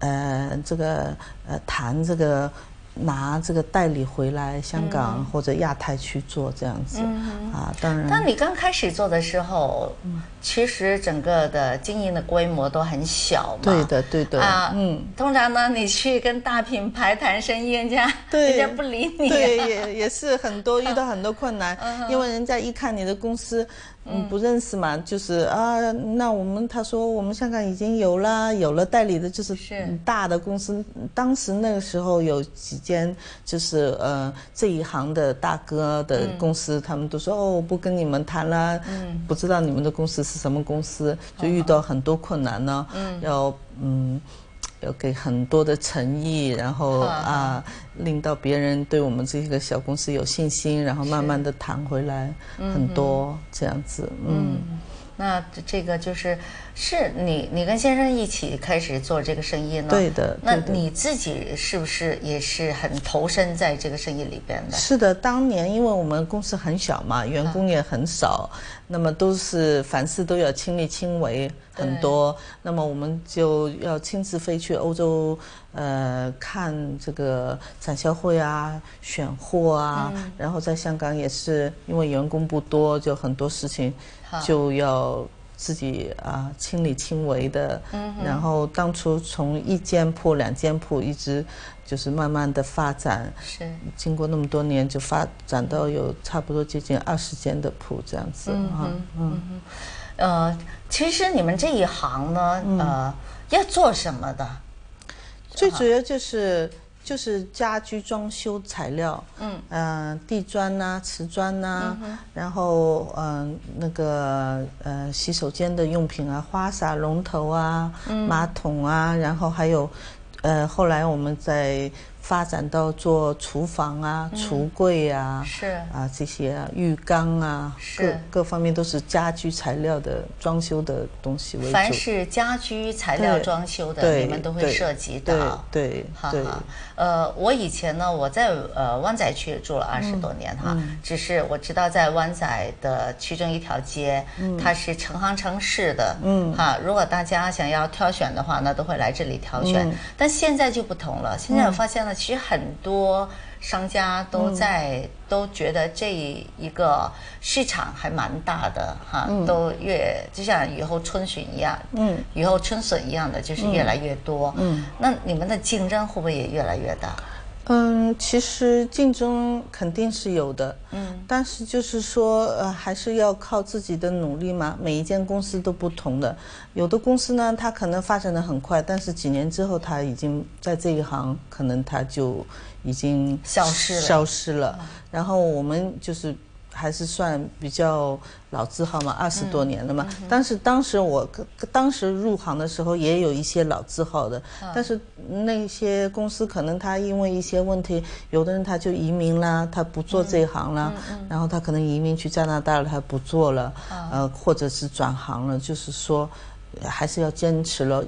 呃，这个呃谈这个拿这个代理回来香港或者亚太去做这样子啊，当然。当你刚开始做的时候，其实整个的经营的规模都很小嘛。对的，对的。啊，嗯。通常呢，你去跟大品牌谈生意，人家人家不理你。对，也也是很多 遇到很多困难，因为人家一看你的公司。嗯，不认识嘛，就是啊，那我们他说我们香港已经有了，有了代理的，就是大的公司。当时那个时候有几间，就是呃这一行的大哥的公司，他们都说哦，不跟你们谈了，不知道你们的公司是什么公司，就遇到很多困难呢，嗯要嗯。要给很多的诚意，然后啊，令到别人对我们这个小公司有信心，然后慢慢的谈回来很多这样子，嗯。那这个就是是你你跟先生一起开始做这个生意呢？对的。那你自己是不是也是很投身在这个生意里边的？是的，当年因为我们公司很小嘛，员工也很少，那么都是凡事都要亲力亲为很多，那么我们就要亲自飞去欧洲，呃，看这个展销会啊，选货啊，然后在香港也是因为员工不多，就很多事情。就要自己啊亲力亲为的，然后当初从一间铺、两间铺，一直就是慢慢的发展，是。经过那么多年，就发展到有差不多接近二十间的铺这样子啊，嗯，呃，其实你们这一行呢，呃，要做什么的？最主要就是。就是家居装修材料，嗯，呃，地砖呐，瓷砖呐，然后嗯，那个呃，洗手间的用品啊，花洒、龙头啊，马桶啊，然后还有，呃，后来我们在。发展到做厨房啊、橱柜啊，是。啊这些啊浴缸啊，各各方面都是家居材料的装修的东西为主。凡是家居材料装修的，你们都会涉及到。对，对，呃，我以前呢，我在呃湾仔区住了二十多年哈，只是我知道在湾仔的区中一条街，它是成行成市的，嗯，哈，如果大家想要挑选的话，那都会来这里挑选。但现在就不同了，现在我发现了。其实很多商家都在都觉得这一个市场还蛮大的哈，都越就像雨后春笋一样，嗯，雨后春笋一样的，就是越来越多。嗯，那你们的竞争会不会也越来越大？嗯，其实竞争肯定是有的，嗯，但是就是说，呃，还是要靠自己的努力嘛。每一间公司都不同的，有的公司呢，它可能发展的很快，但是几年之后，它已经在这一行，可能它就已经消失了。消失了。然后我们就是。还是算比较老字号嘛，二十多年了嘛。但是当时我当时入行的时候也有一些老字号的，但是那些公司可能他因为一些问题，有的人他就移民啦，他不做这一行了，然后他可能移民去加拿大了，他不做了，呃，或者是转行了，就是说还是要坚持了。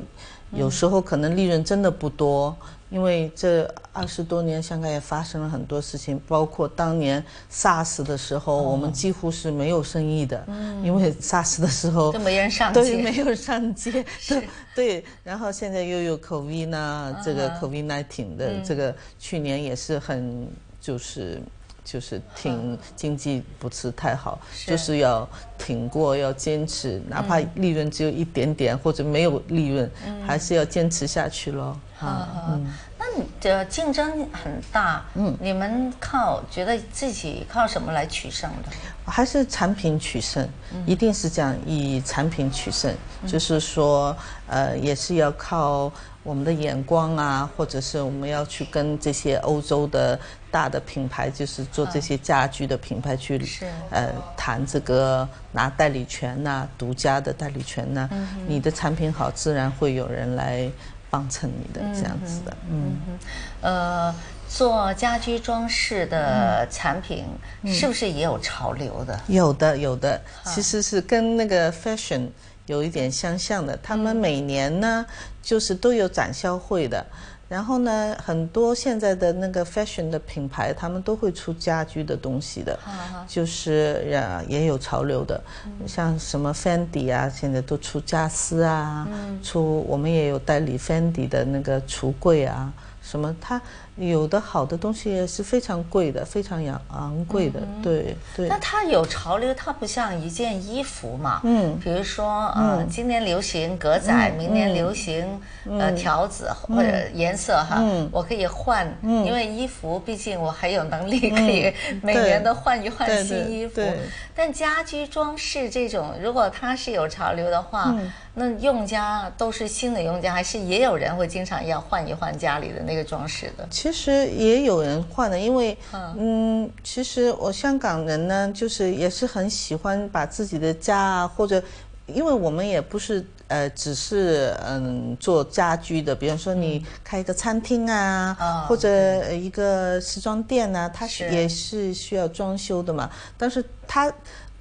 有时候可能利润真的不多。因为这二十多年，香港也发生了很多事情，包括当年 SARS 的时候，我们几乎是没有生意的。嗯，因为 SARS 的时候都没人上街，对，没有上街。对对，然后现在又有 COVID 呢，这个 COVID-19 的这个，去年也是很就是就是挺经济不是太好，就是要挺过，要坚持，哪怕利润只有一点点或者没有利润，还是要坚持下去咯。啊，那你的竞争很大，嗯，你们靠觉得自己靠什么来取胜的？还是产品取胜，一定是这样，以产品取胜，就是说，呃，也是要靠我们的眼光啊，或者是我们要去跟这些欧洲的大的品牌，就是做这些家居的品牌去，呃，谈这个拿代理权呐，独家的代理权呐，你的产品好，自然会有人来。帮衬你的这样子的，嗯，呃，做家居装饰的产品是不是也有潮流的？有的，有的，其实是跟那个 fashion 有一点相像的。他们每年呢，就是都有展销会的。然后呢，很多现在的那个 fashion 的品牌，他们都会出家居的东西的，就是呀，也有潮流的，像什么 Fendi 啊，现在都出家私啊，出我们也有代理 Fendi 的那个橱柜啊，什么它有的好的东西是非常贵的，非常昂昂贵的，对对。那它有潮流，它不像一件衣服嘛，嗯，比如说，呃，今年流行格仔，明年流行呃条子或者颜色哈，我可以换，因为衣服毕竟我还有能力可以每年都换一换新衣服。但家居装饰这种，如果它是有潮流的话。那用家都是新的用家，还是也有人会经常要换一换家里的那个装饰的？其实也有人换的，因为嗯，其实我香港人呢，就是也是很喜欢把自己的家啊，或者因为我们也不是呃，只是嗯做家居的，比方说你开一个餐厅啊，或者一个时装店啊，它是也是需要装修的嘛，但是它。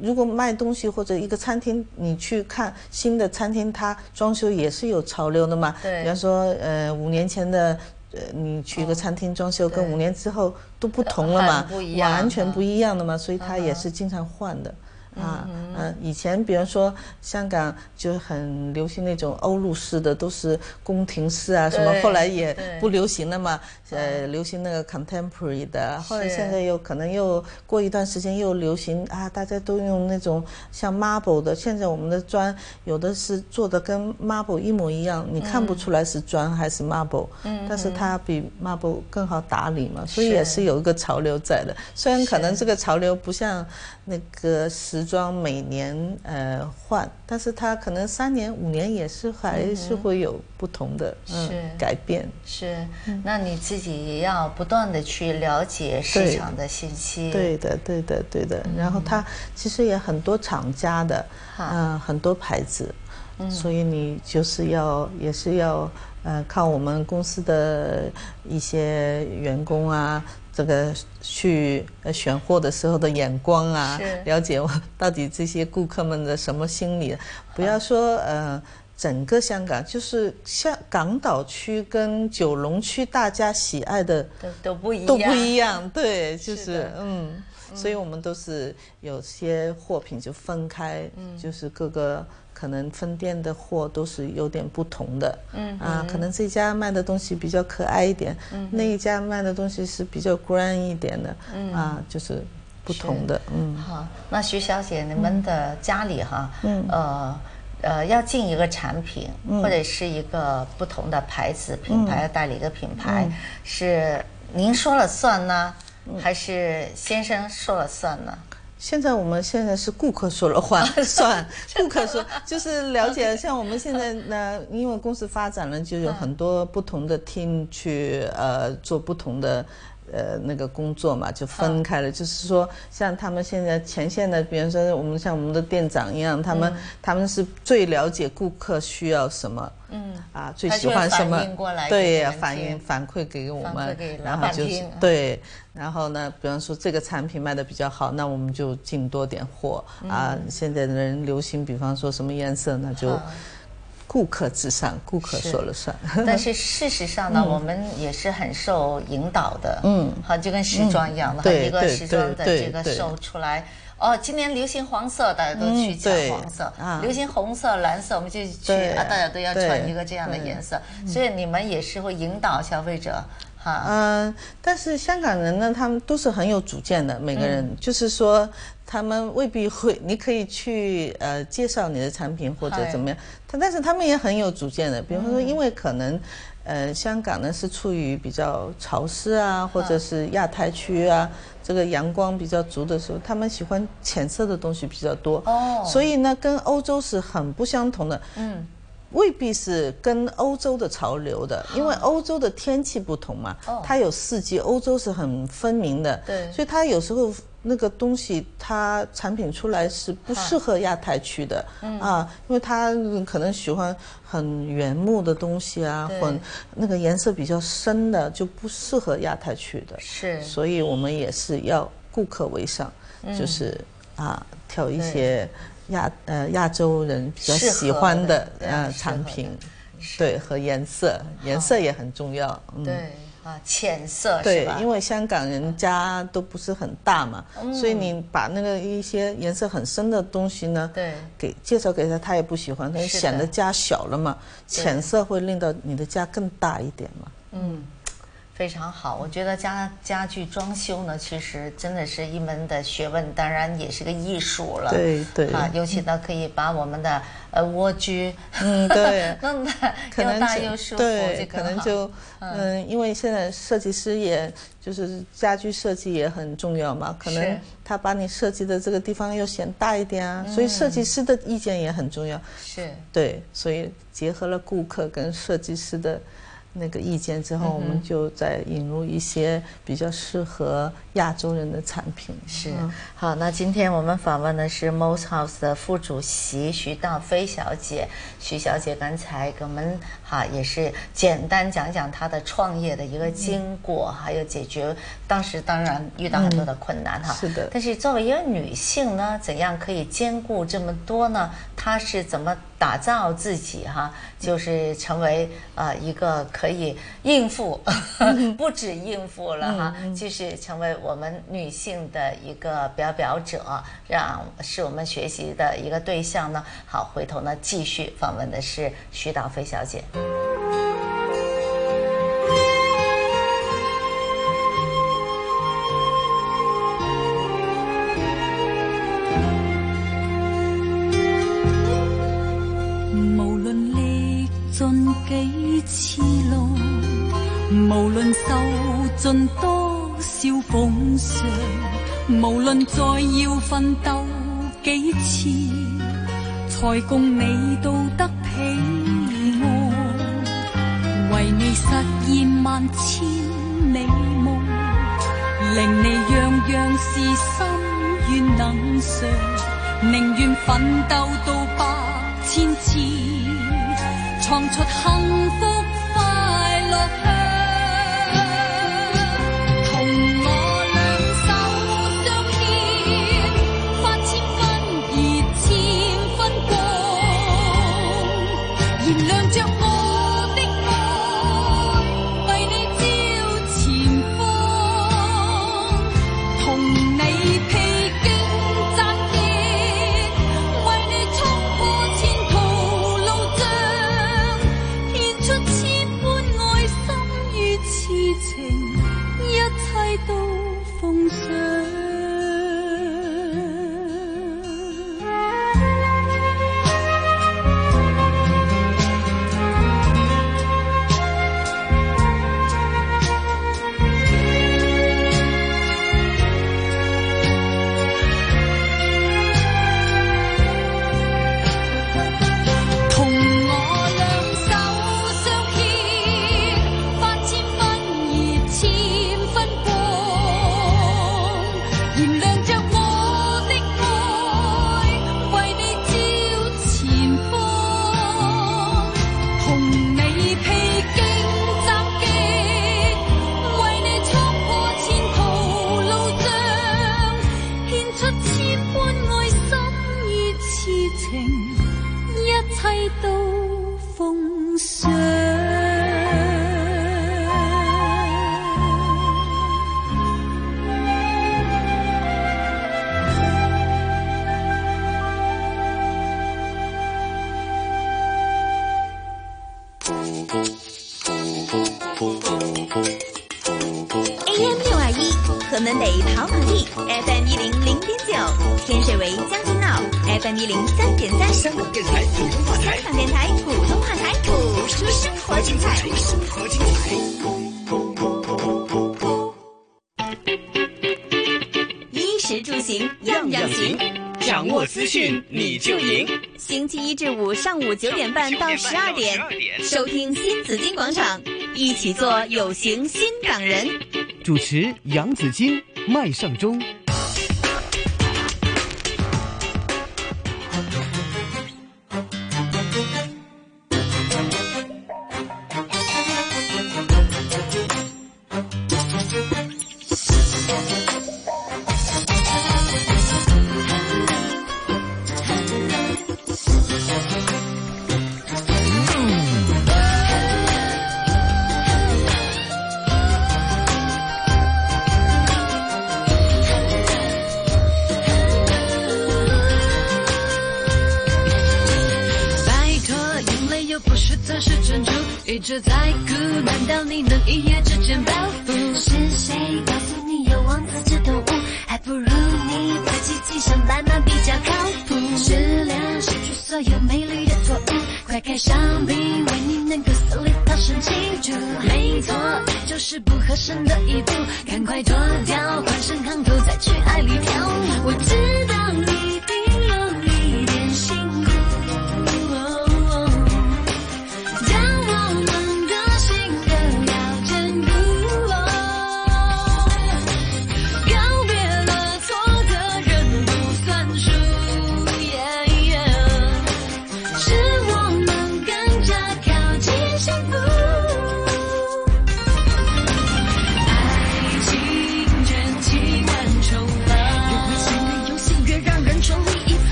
如果卖东西或者一个餐厅，你去看新的餐厅，它装修也是有潮流的嘛。对。比方说，呃，五年前的，呃，你去一个餐厅装修，跟五年之后都不同了嘛，完全不一样的嘛，所以它也是经常换的。啊，嗯，以前比如说香港就很流行那种欧陆式的，都是宫廷式啊什么，后来也不流行了嘛，呃，流行那个 contemporary 的，后来现在又可能又过一段时间又流行啊，大家都用那种像 marble 的，现在我们的砖有的是做的跟 marble 一模一样，你看不出来是砖还是 marble，嗯，但是它比 marble 更好打理嘛，所以也是有一个潮流在的，虽然可能这个潮流不像那个时。装每年呃换，但是它可能三年五年也是还是会有不同的是。改变。是，那你自己也要不断的去了解市场的信息。对。的，对的，对的。然后它其实也很多厂家的，嗯，很多牌子，所以你就是要也是要呃靠我们公司的一些员工啊。这个去选货的时候的眼光啊，了解我到底这些顾客们的什么心理？不要说呃，整个香港就是像港岛区跟九龙区，大家喜爱的都都不一样，都不一样。对，就是嗯，所以我们都是有些货品就分开，就是各个。可能分店的货都是有点不同的，嗯。啊，可能这家卖的东西比较可爱一点，嗯，那一家卖的东西是比较 grand 一点的，嗯。啊，就是不同的，嗯。好，那徐小姐，你们的家里哈，嗯。呃呃，要进一个产品或者是一个不同的牌子品牌要代理一个品牌，是您说了算呢，还是先生说了算呢？现在我们现在是顾客说了话 算，顾客说就是了解。像我们现在呢，因为公司发展了，就有很多不同的 team 去呃做不同的。呃，那个工作嘛，就分开了。就是说，像他们现在前线的，比如说我们像我们的店长一样，他们他们是最了解顾客需要什么，嗯，啊，最喜欢什么，对，反映反馈给我们，然后就是对，然后呢，比方说这个产品卖的比较好，那我们就进多点货啊。现在的人流行，比方说什么颜色，那就。顾客至上，顾客说了算。但是事实上呢，我们也是很受引导的。嗯，好，就跟时装一样的，一个时装的这个售出来。哦，今年流行黄色，大家都去抢黄色；流行红色、蓝色，我们就去啊，大家都要穿一个这样的颜色。所以你们也是会引导消费者。嗯，但是香港人呢，他们都是很有主见的，每个人。就是说，他们未必会，你可以去呃介绍你的产品或者怎么样，他但是他们也很有主见的，比方说，因为可能，呃，香港呢是处于比较潮湿啊，或者是亚太区啊，这个阳光比较足的时候，他们喜欢浅色的东西比较多，哦，所以呢，跟欧洲是很不相同的，嗯。未必是跟欧洲的潮流的，因为欧洲的天气不同嘛，它有四季，欧洲是很分明的，对，所以它有时候那个东西它产品出来是不适合亚太区的，啊，因为它可能喜欢很原木的东西啊，混那个颜色比较深的就不适合亚太区的，是，所以我们也是要顾客为上，就是啊，挑一些。亚呃亚洲人比较喜欢的呃产品，对和颜色，颜色也很重要。对啊，浅色对，因为香港人家都不是很大嘛，所以你把那个一些颜色很深的东西呢，对，给介绍给他，他也不喜欢，他显得家小了嘛。浅色会令到你的家更大一点嘛。嗯。非常好，我觉得家家具装修呢，其实真的是一门的学问，当然也是个艺术了。对对啊，尤其呢，可以把我们的呃蜗居，嗯，对，弄得又大又舒服，对，可能就嗯，因为现在设计师也就是家居设计也很重要嘛，可能他把你设计的这个地方又显大一点啊，所以设计师的意见也很重要。是，对，所以结合了顾客跟设计师的。那个意见之后，我们就再引入一些比较适合亚洲人的产品。是好，那今天我们访问的是 Most House 的副主席徐道飞小姐。徐小姐刚才给我们哈也是简单讲讲她的创业的一个经过，还有解决当时当然遇到很多的困难哈。是的。但是作为一个女性呢，怎样可以兼顾这么多呢？她是怎么打造自己哈？就是成为呃一个可以应付，不止应付了哈，就是成为我们女性的一个表表者，让是我们学习的一个对象呢。好，回头呢继续访问的是徐导飞小姐。尽多少奉上，无论再要奋斗几次，才共你到得彼岸，为你实现万千美梦，令你样样事心愿能偿，宁愿奋斗到百千次，创出幸福快乐。九点半到十二点，收听新紫金广场，一起做有型新港人。主持杨紫金、麦尚中。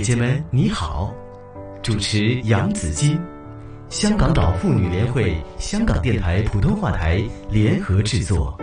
姐姐们，你好！主持杨子金，香港岛妇女联会、香港电台普通话台联合制作。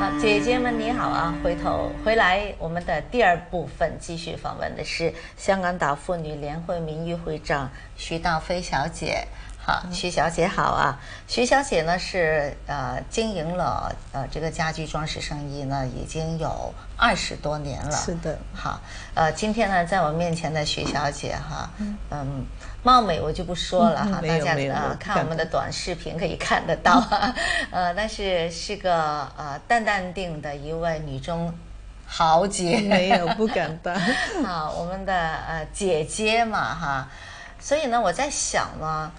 好，姐姐们，你好啊。回头，回来我们的第二部分，继续访问的是香港岛妇女联会名誉会长徐道飞小姐。好，徐小姐好啊。徐小姐呢是呃经营了呃这个家居装饰生意呢已经有二十多年了。是的。好，呃今天呢在我面前的徐小姐哈，嗯，貌美我就不说了哈，大家呃看我们的短视频可以看得到，呃但是是个呃淡淡定的一位女中。豪杰没有不敢当 啊，我们的呃姐姐嘛哈，所以呢我在想呢，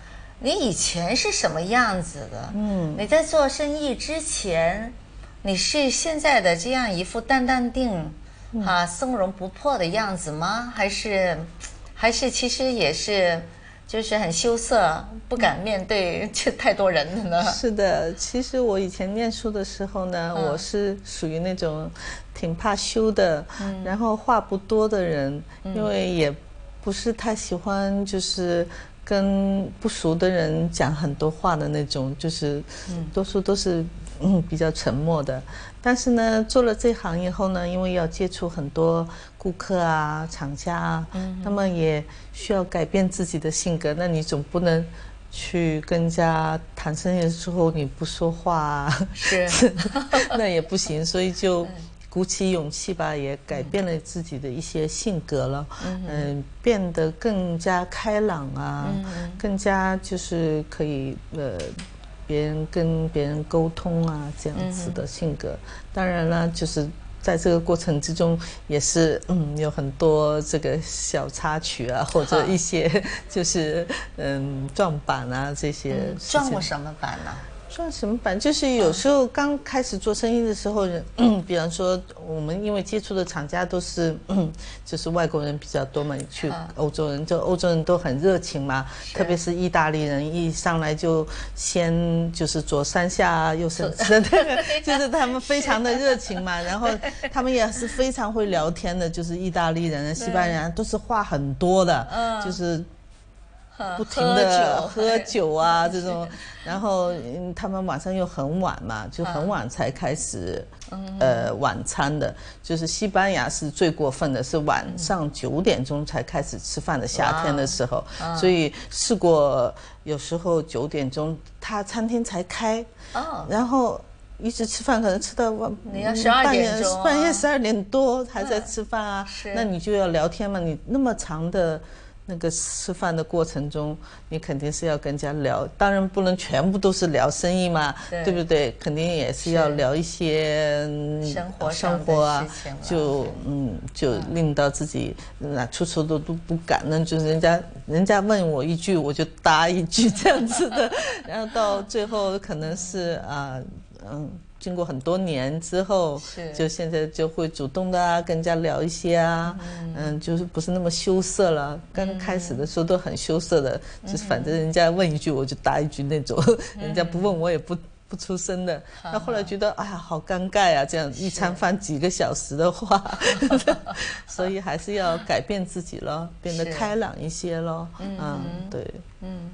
你以前是什么样子的？嗯，你在做生意之前，你是现在的这样一副淡淡定、啊从容不迫的样子吗？还是，还是其实也是？就是很羞涩，不敢面对 这太多人的呢。是的，其实我以前念书的时候呢，我是属于那种挺怕羞的，然后话不多的人，因为也不是太喜欢就是跟不熟的人讲很多话的那种，就是多数都是嗯比较沉默的。但是呢，做了这行以后呢，因为要接触很多顾客啊、厂家啊，那么也需要改变自己的性格。那你总不能去跟人家谈生意的时候你不说话，啊是，那也不行。所以就鼓起勇气吧，也改变了自己的一些性格了。嗯，变得更加开朗啊，更加就是可以呃。别人跟别人沟通啊，这样子的性格，当然了，就是在这个过程之中，也是嗯，有很多这个小插曲啊，或者一些就是嗯撞板啊这些。撞过什么板呢？算什么板？就是有时候刚开始做生意的时候，比方说我们因为接触的厂家都是就是外国人比较多嘛，去欧洲人就欧洲人都很热情嘛，特别是意大利人一上来就先就是左三下右三，就是他们非常的热情嘛，然后他们也是非常会聊天的，就是意大利人、西班牙人都是话很多的，就是。不停的喝酒啊，这种，然后他们晚上又很晚嘛，就很晚才开始，呃，晚餐的。就是西班牙是最过分的，是晚上九点钟才开始吃饭的。夏天的时候，所以试过有时候九点钟他餐厅才开，然后一直吃饭，可能吃到晚半夜半夜十二点多还在吃饭啊。那你就要聊天嘛，你那么长的。那个吃饭的过程中，你肯定是要跟人家聊，当然不能全部都是聊生意嘛，对不对？肯定也是要聊一些生活生活啊，就嗯，就令到自己那处处都都不敢，那就是人家人家问我一句，我就答一句这样子的，然后到最后可能是啊，嗯。经过很多年之后，就现在就会主动的啊，跟人家聊一些啊，嗯，就是不是那么羞涩了。刚开始的时候都很羞涩的，就是反正人家问一句我就答一句那种，人家不问我也不不出声的。那后来觉得哎呀好尴尬啊，这样一餐饭几个小时的话，所以还是要改变自己咯，变得开朗一些咯。嗯，对，嗯。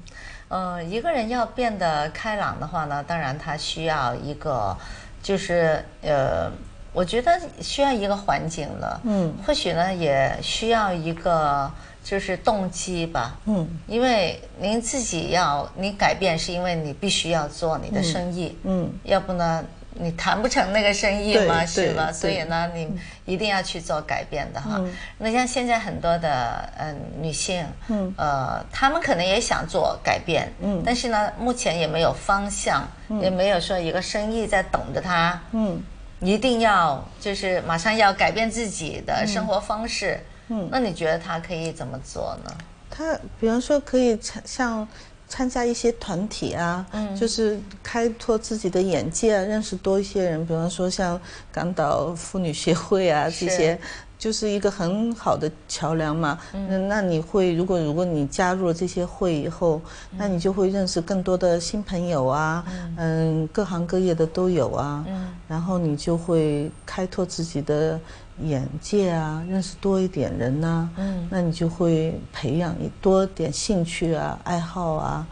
呃，一个人要变得开朗的话呢，当然他需要一个，就是呃，我觉得需要一个环境了。嗯，或许呢也需要一个就是动机吧。嗯，因为您自己要你改变，是因为你必须要做你的生意。嗯，要不呢？你谈不成那个生意嘛，是吧？所以呢，你一定要去做改变的哈。那像现在很多的嗯女性，嗯。呃，她们可能也想做改变，嗯，但是呢，目前也没有方向，也没有说一个生意在等着她，嗯，一定要就是马上要改变自己的生活方式，嗯，那你觉得她可以怎么做呢？她比方说可以像。参加一些团体啊，就是开拓自己的眼界啊，认识多一些人。比方说像港岛妇女协会啊，这些就是一个很好的桥梁嘛。嗯，那你会如果如果你加入了这些会以后，那你就会认识更多的新朋友啊。嗯，各行各业的都有啊。嗯，然后你就会开拓自己的。眼界啊，认识多一点人呐，嗯，那你就会培养多点兴趣啊、爱好啊，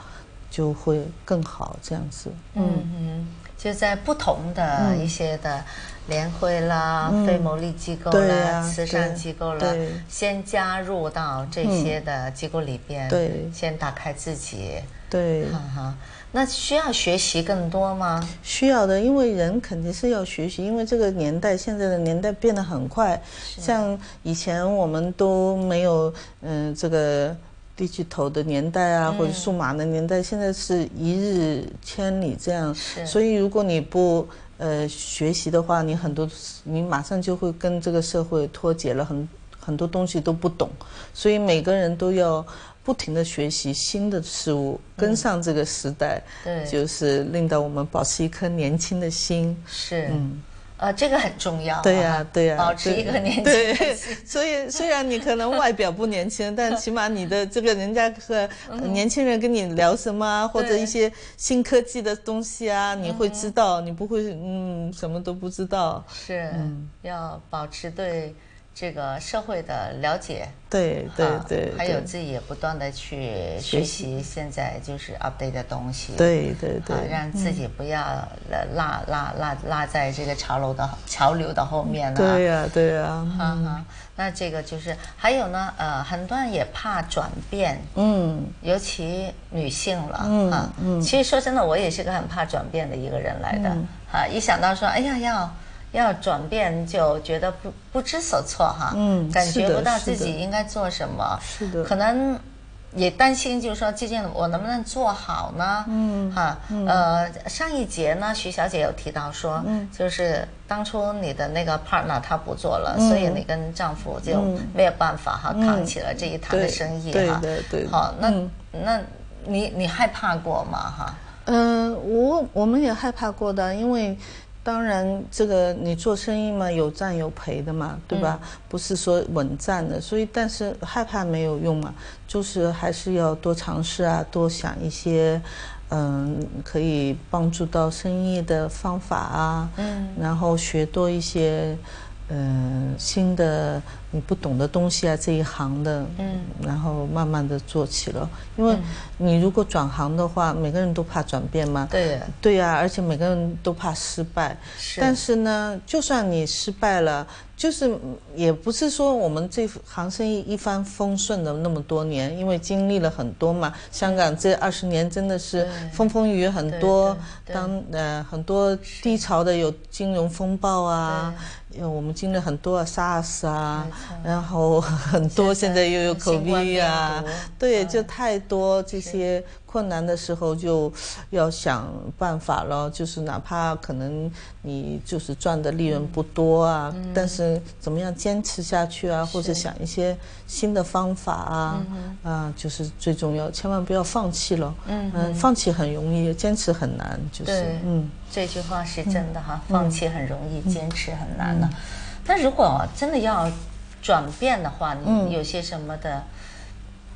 就会更好这样子。嗯嗯，就在不同的一些的联会啦、非牟利机构啦、慈善机构啦，先加入到这些的机构里边，对，先打开自己，对，哈哈。那需要学习更多吗？需要的，因为人肯定是要学习，因为这个年代，现在的年代变得很快。像以前我们都没有，嗯，这个地巨头的年代啊，或者数码的年代，现在是一日千里这样。所以如果你不呃学习的话，你很多你马上就会跟这个社会脱节了，很很多东西都不懂，所以每个人都要不停的学习新的事物，跟上这个时代，对就是令到我们保持一颗年轻的心。是，嗯。呃，这个很重要。对呀，对呀，保持一个年 轻。对，所以虽然你可能外表不年轻，但起码你的这个人家和年轻人跟你聊什么，或者一些新科技的东西啊，你会知道，你不会嗯什么都不知道。是，要保持对。这个社会的了解，对对对，还有自己也不断的去学习，现在就是 update 的东西，对对对，让自己不要落落落落在这个潮流的潮流的后面了。对呀对呀，哈哈。那这个就是还有呢，呃，很多人也怕转变，嗯，尤其女性了，嗯嗯。其实说真的，我也是个很怕转变的一个人来的，哈，一想到说，哎呀要。要转变就觉得不不知所措哈，嗯，感觉不到自己应该做什么，是的，可能也担心，就是说最近我能不能做好呢？嗯，哈，呃，上一节呢，徐小姐有提到说，嗯，就是当初你的那个 partner 他不做了，所以你跟丈夫就没有办法哈，扛起了这一摊的生意哈，对对对，好，那那你你害怕过吗？哈，嗯，我我们也害怕过的，因为。当然，这个你做生意嘛，有赚有赔的嘛，对吧？不是说稳赚的，所以但是害怕没有用嘛，就是还是要多尝试啊，多想一些，嗯，可以帮助到生意的方法啊，嗯，然后学多一些，嗯，新的。你不懂的东西啊，这一行的，嗯，然后慢慢的做起了。因为你如果转行的话，每个人都怕转变嘛，对，对呀，而且每个人都怕失败。是。但是呢，就算你失败了，就是也不是说我们这行生意一帆风顺的那么多年，因为经历了很多嘛。香港这二十年真的是风风雨雨很多，当呃很多低潮的有金融风暴啊。因为我们经历很多 SARS 啊，然后很多现在又有 COVID 啊，对，就太多这些。困难的时候就要想办法了，就是哪怕可能你就是赚的利润不多啊，但是怎么样坚持下去啊，或者想一些新的方法啊，啊，就是最重要，千万不要放弃了。嗯，放弃很容易，坚持很难。就是嗯，这句话是真的哈，放弃很容易，坚持很难的。但如果真的要转变的话，你有些什么的？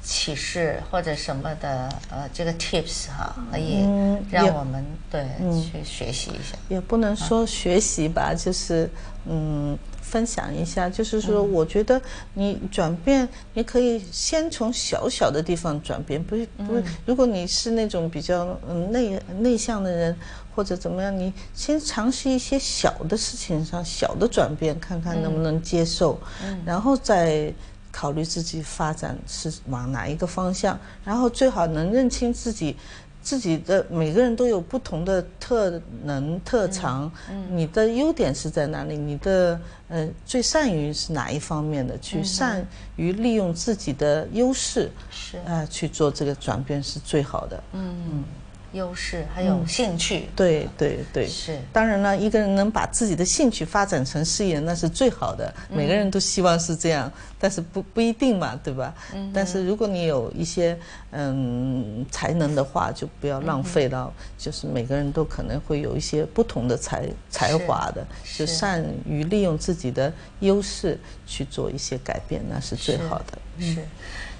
启示或者什么的，呃，这个 tips 哈，可以让我们对去学习一下。也不能说学习吧，就是嗯，分享一下。就是说，我觉得你转变，你可以先从小小的地方转变，不是不是。如果你是那种比较嗯内内向的人，或者怎么样，你先尝试一些小的事情上小的转变，看看能不能接受，然后再。考虑自己发展是往哪一个方向，然后最好能认清自己，自己的每个人都有不同的特能特长，你的优点是在哪里？你的呃最善于是哪一方面的？去善于利用自己的优势，是啊去做这个转变是最好的。嗯。优势还有兴趣，对对对，是。当然了，一个人能把自己的兴趣发展成事业，那是最好的。每个人都希望是这样，但是不不一定嘛，对吧？嗯。但是如果你有一些嗯才能的话，就不要浪费了。就是每个人都可能会有一些不同的才才华的，就善于利用自己的优势去做一些改变，那是最好的。是。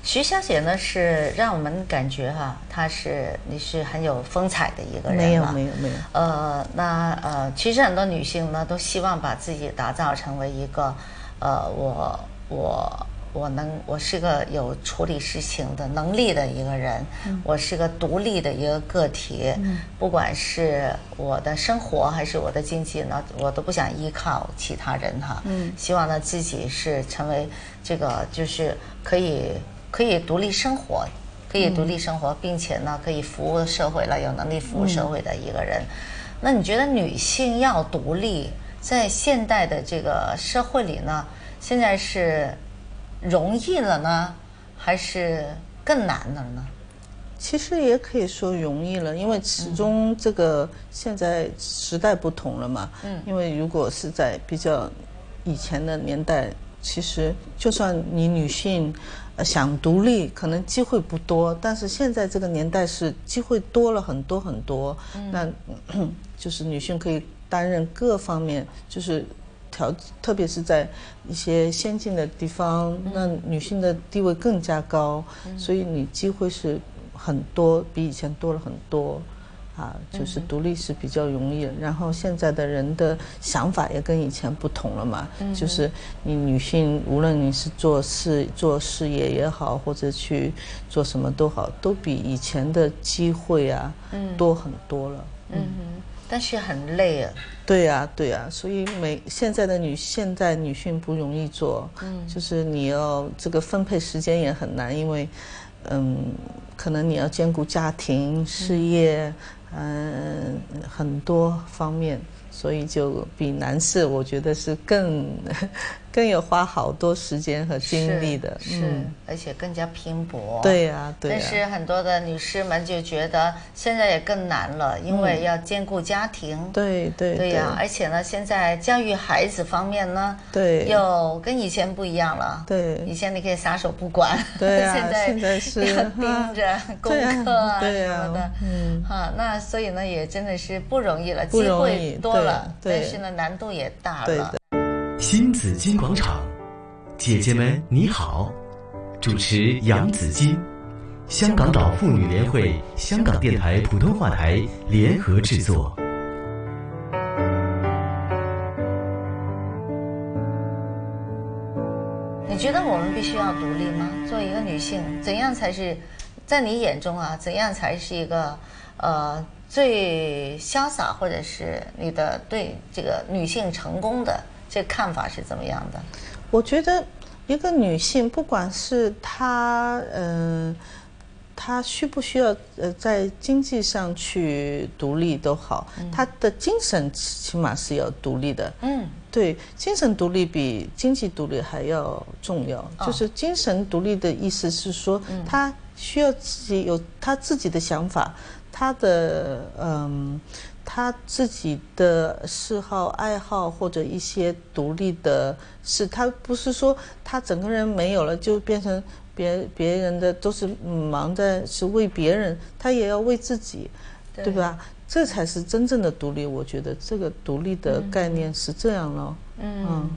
徐小姐呢，是让我们感觉哈，她是你是很有风采的一个人没有没有没有。呃，那呃，其实很多女性呢，都希望把自己打造成为一个，呃，我我我能我是个有处理事情的能力的一个人，我是个独立的一个个体，不管是我的生活还是我的经济呢，我都不想依靠其他人哈。嗯。希望呢自己是成为这个就是可以。可以独立生活，可以独立生活，并且呢，可以服务社会了，有能力服务社会的一个人。那你觉得女性要独立，在现代的这个社会里呢，现在是容易了呢，还是更难了呢？其实也可以说容易了，因为始终这个现在时代不同了嘛。嗯。因为如果是在比较以前的年代，其实就算你女性想独立，可能机会不多。但是现在这个年代是机会多了很多很多。嗯。那 就是女性可以担任各方面，就是条，特别是在一些先进的地方，那女性的地位更加高，所以你机会是。很多比以前多了很多，啊，就是独立是比较容易。然后现在的人的想法也跟以前不同了嘛，就是你女性无论你是做事做事业也好，或者去做什么都好，都比以前的机会啊多很多了。嗯哼，但是很累啊。对呀，对呀，所以每现在的女现在女性不容易做，嗯，就是你要这个分配时间也很难，因为。嗯，可能你要兼顾家庭、事业，嗯，很多方面，所以就比男士，我觉得是更。更有花好多时间和精力的，是，而且更加拼搏。对呀，对。但是很多的女士们就觉得现在也更难了，因为要兼顾家庭。对对对呀，而且呢，现在教育孩子方面呢，对，又跟以前不一样了。对，以前你可以撒手不管，对呀，现在是要 盯着功课啊什么的。嗯，哈，那所以呢，也真的是不容易了，机会多了，但是呢，难度也大了。新紫金广场，姐姐们你好，主持杨紫金，香港岛妇女联会、香港电台普通话台联合制作。你觉得我们必须要独立吗？作为一个女性，怎样才是在你眼中啊？怎样才是一个呃最潇洒，或者是你的对这个女性成功的？这看法是怎么样的？我觉得一个女性，不管是她，嗯，她需不需要呃在经济上去独立都好，她的精神起码是要独立的。嗯，对，精神独立比经济独立还要重要。就是精神独立的意思是说，她需要自己有她自己的想法，她的嗯。他自己的嗜好、爱好或者一些独立的事，他不是说他整个人没有了就变成别别人的，都是忙在是为别人，他也要为自己，对吧？这才是真正的独立。我觉得这个独立的概念是这样了。嗯，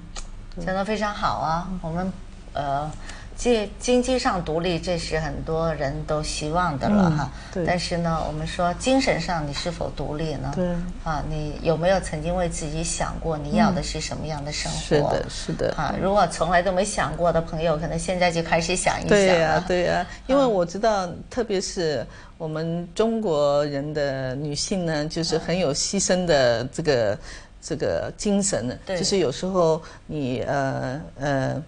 讲得非常好啊，我们呃。经经济上独立，这是很多人都希望的了哈。对。但是呢，我们说精神上你是否独立呢？对。啊，你有没有曾经为自己想过你要的是什么样的生活？是的，是的。啊，如果从来都没想过的朋友，可能现在就开始想一想。对呀，对呀。因为我知道，特别是我们中国人的女性呢，就是很有牺牲的这个这个精神。就是有时候你呃呃。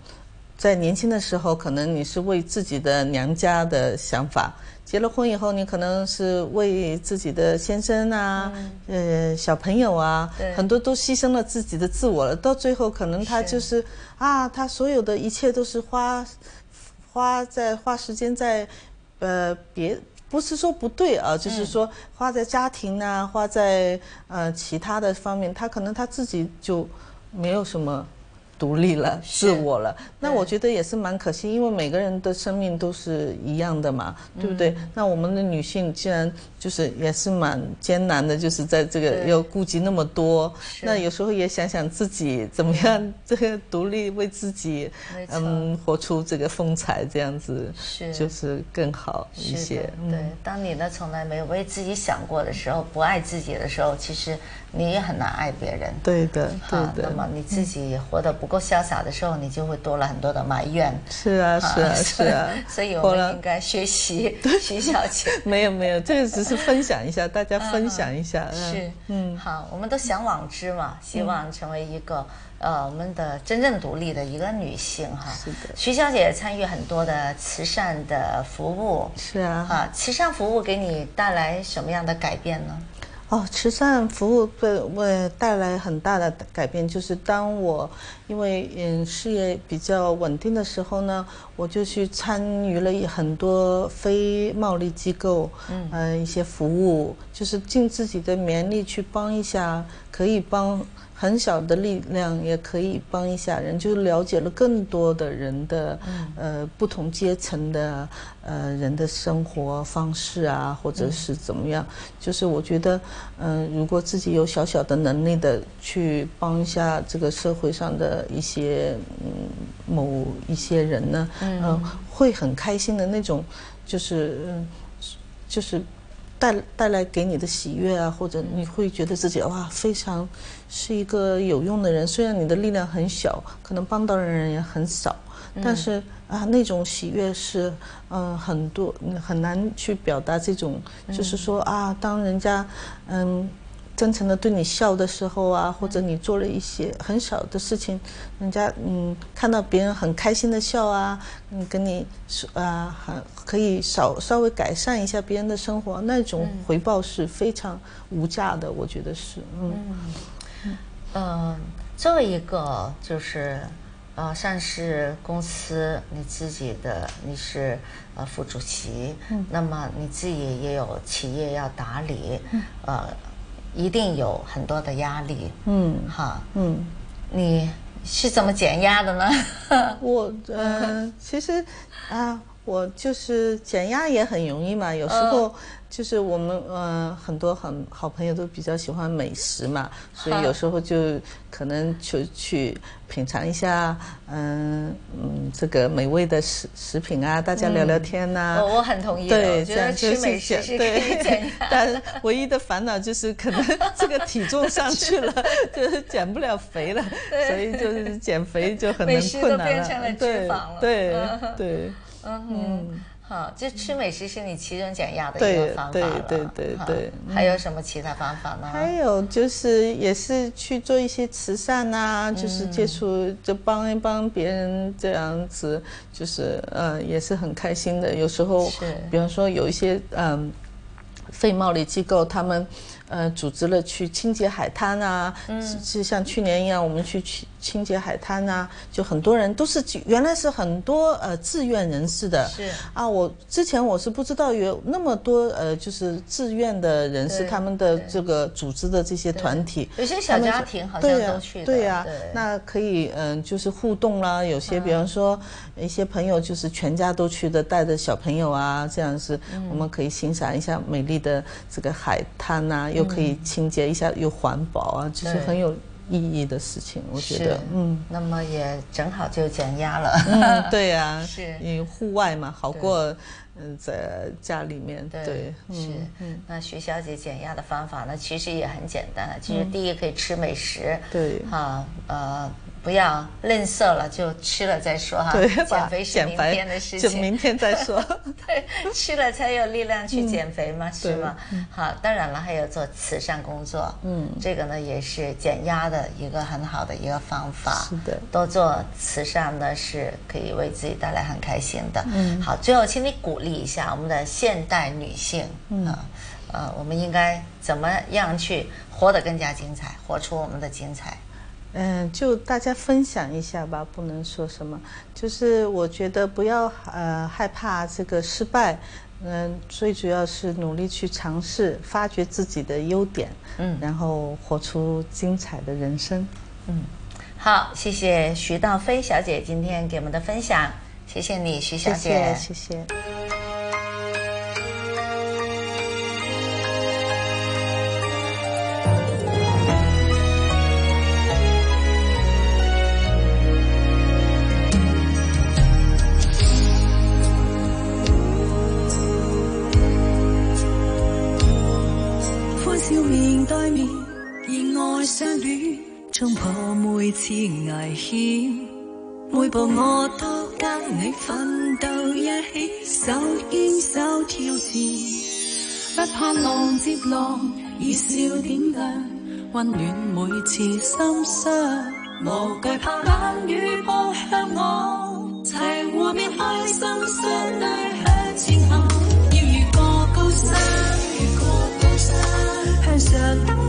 在年轻的时候，可能你是为自己的娘家的想法；结了婚以后，你可能是为自己的先生啊、呃小朋友啊，很多都牺牲了自己的自我了。到最后，可能他就是啊，他所有的一切都是花花在花时间在呃别不是说不对啊，就是说花在家庭啊，花在呃其他的方面，他可能他自己就没有什么。独立了，自我了，那我觉得也是蛮可惜，因为每个人的生命都是一样的嘛，对不对？那我们的女性既然就是也是蛮艰难的，就是在这个要顾及那么多，那有时候也想想自己怎么样，这个独立为自己，嗯，活出这个风采，这样子是。就是更好一些。对，当你呢从来没有为自己想过的时候，不爱自己的时候，其实。你也很难爱别人，对的，对的。那么你自己活得不够潇洒的时候，你就会多了很多的埋怨。是啊，是啊，是啊。所以我们应该学习徐小姐。没有没有，这个只是分享一下，大家分享一下。是，嗯，好，我们都向往之嘛，希望成为一个呃我们的真正独立的一个女性哈。是的。徐小姐参与很多的慈善的服务。是啊。啊，慈善服务给你带来什么样的改变呢？哦，慈善服务对为带来很大的改变，就是当我因为嗯事业比较稳定的时候呢，我就去参与了很多非牟利机构，嗯，呃一些服务，就是尽自己的绵力去帮一下，可以帮。很小的力量也可以帮一下人，就是了解了更多的人的，呃，不同阶层的，呃，人的生活方式啊，或者是怎么样。就是我觉得，嗯，如果自己有小小的能力的去帮一下这个社会上的一些，嗯，某一些人呢，嗯，会很开心的那种，就是，就是。带带来给你的喜悦啊，或者你会觉得自己哇，非常是一个有用的人。虽然你的力量很小，可能帮到的人也很少，但是啊，那种喜悦是嗯很多很难去表达。这种就是说啊，当人家嗯。真诚的对你笑的时候啊，或者你做了一些很小的事情，人家嗯看到别人很开心的笑啊，嗯跟你说啊，很可以稍稍微改善一下别人的生活，那种回报是非常无价的，我觉得是嗯。嗯，作为一个就是呃上市公司你自己的你是呃副主席，嗯，那么你自己也有企业要打理，嗯，呃。一定有很多的压力，嗯，哈，嗯，你是怎么减压的呢？我，呃，其实，啊，我就是减压也很容易嘛，有时候。就是我们呃很多很好朋友都比较喜欢美食嘛，所以有时候就可能就去品尝一下嗯嗯这个美味的食食品啊，大家聊聊天呐。我我很同意，对，这样吃美食是可以减压。但唯一的烦恼就是可能这个体重上去了，就是减不了肥了，所以就是减肥就很难困难了。对对对，嗯嗯。好，就吃美食是你其中减压的一个方法了。对对对对还有什么其他方法呢？还有就是也是去做一些慈善呐，就是接触就帮一帮别人这样子，就是呃也是很开心的。有时候，比方说有一些嗯非贸易机构，他们呃组织了去清洁海滩啊，就像去年一样，我们去去。清洁海滩呐，就很多人都是原来是很多呃志愿人士的，是啊，我之前我是不知道有那么多呃就是志愿的人士，他们的这个组织的这些团体，有些小家庭好像都去，对呀，那可以嗯就是互动啦，有些比方说一些朋友就是全家都去的，带着小朋友啊，这样是我们可以欣赏一下美丽的这个海滩呐，又可以清洁一下，又环保啊，就是很有。意义的事情，我觉得，嗯，那么也正好就减压了，嗯，对呀，是，因为户外嘛，好过，嗯，在家里面，对，是，嗯，那徐小姐减压的方法呢，其实也很简单，其实第一可以吃美食，对，哈，呃。不要吝啬了，就吃了再说哈。对，减肥是明天的事情，就明天再说。对，吃了才有力量去减肥嘛，是吗？好，当然了，还有做慈善工作，嗯，这个呢也是减压的一个很好的一个方法。是的，多做慈善呢是可以为自己带来很开心的。嗯，好，最后请你鼓励一下我们的现代女性啊，呃，我们应该怎么样去活得更加精彩，活出我们的精彩。嗯，就大家分享一下吧，不能说什么。就是我觉得不要呃害怕这个失败，嗯，最主要是努力去尝试，发掘自己的优点，嗯，然后活出精彩的人生。嗯，好，谢谢徐道飞小姐今天给我们的分享，谢谢你，徐小姐，谢谢。对面，热爱相恋冲破每次危险，每步我都跟你奋斗，一起手牵手挑战，不怕浪接浪，以笑点亮，温暖每次心伤，无惧怕冷雨扑向我，齐和面开心，相对向前行，要越过高山，越过。向上登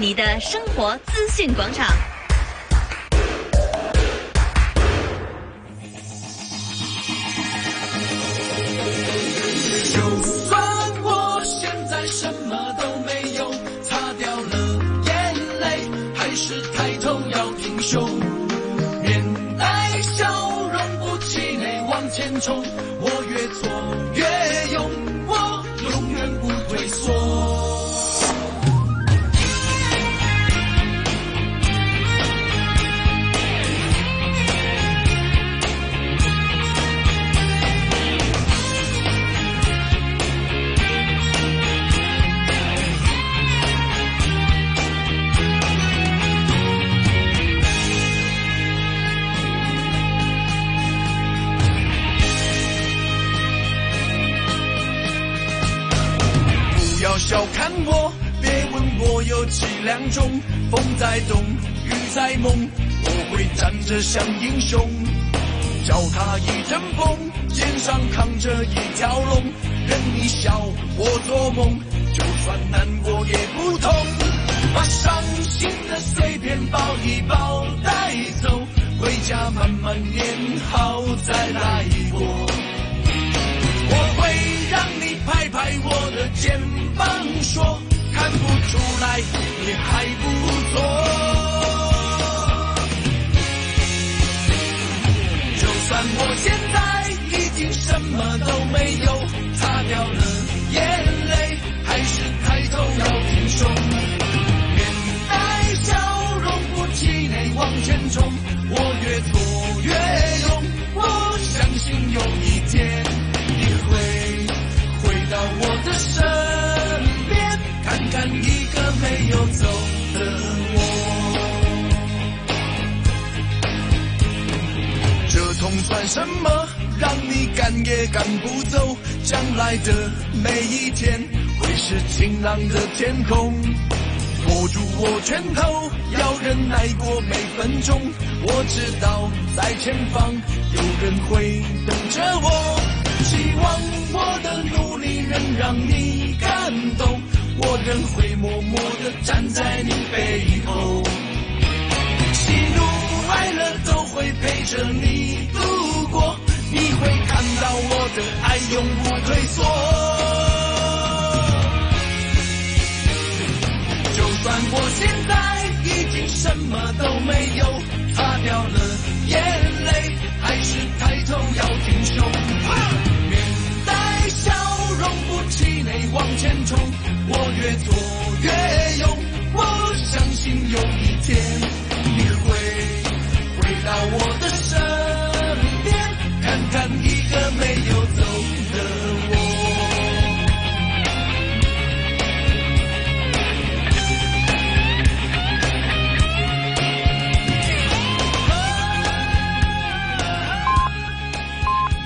你的生活资讯广场。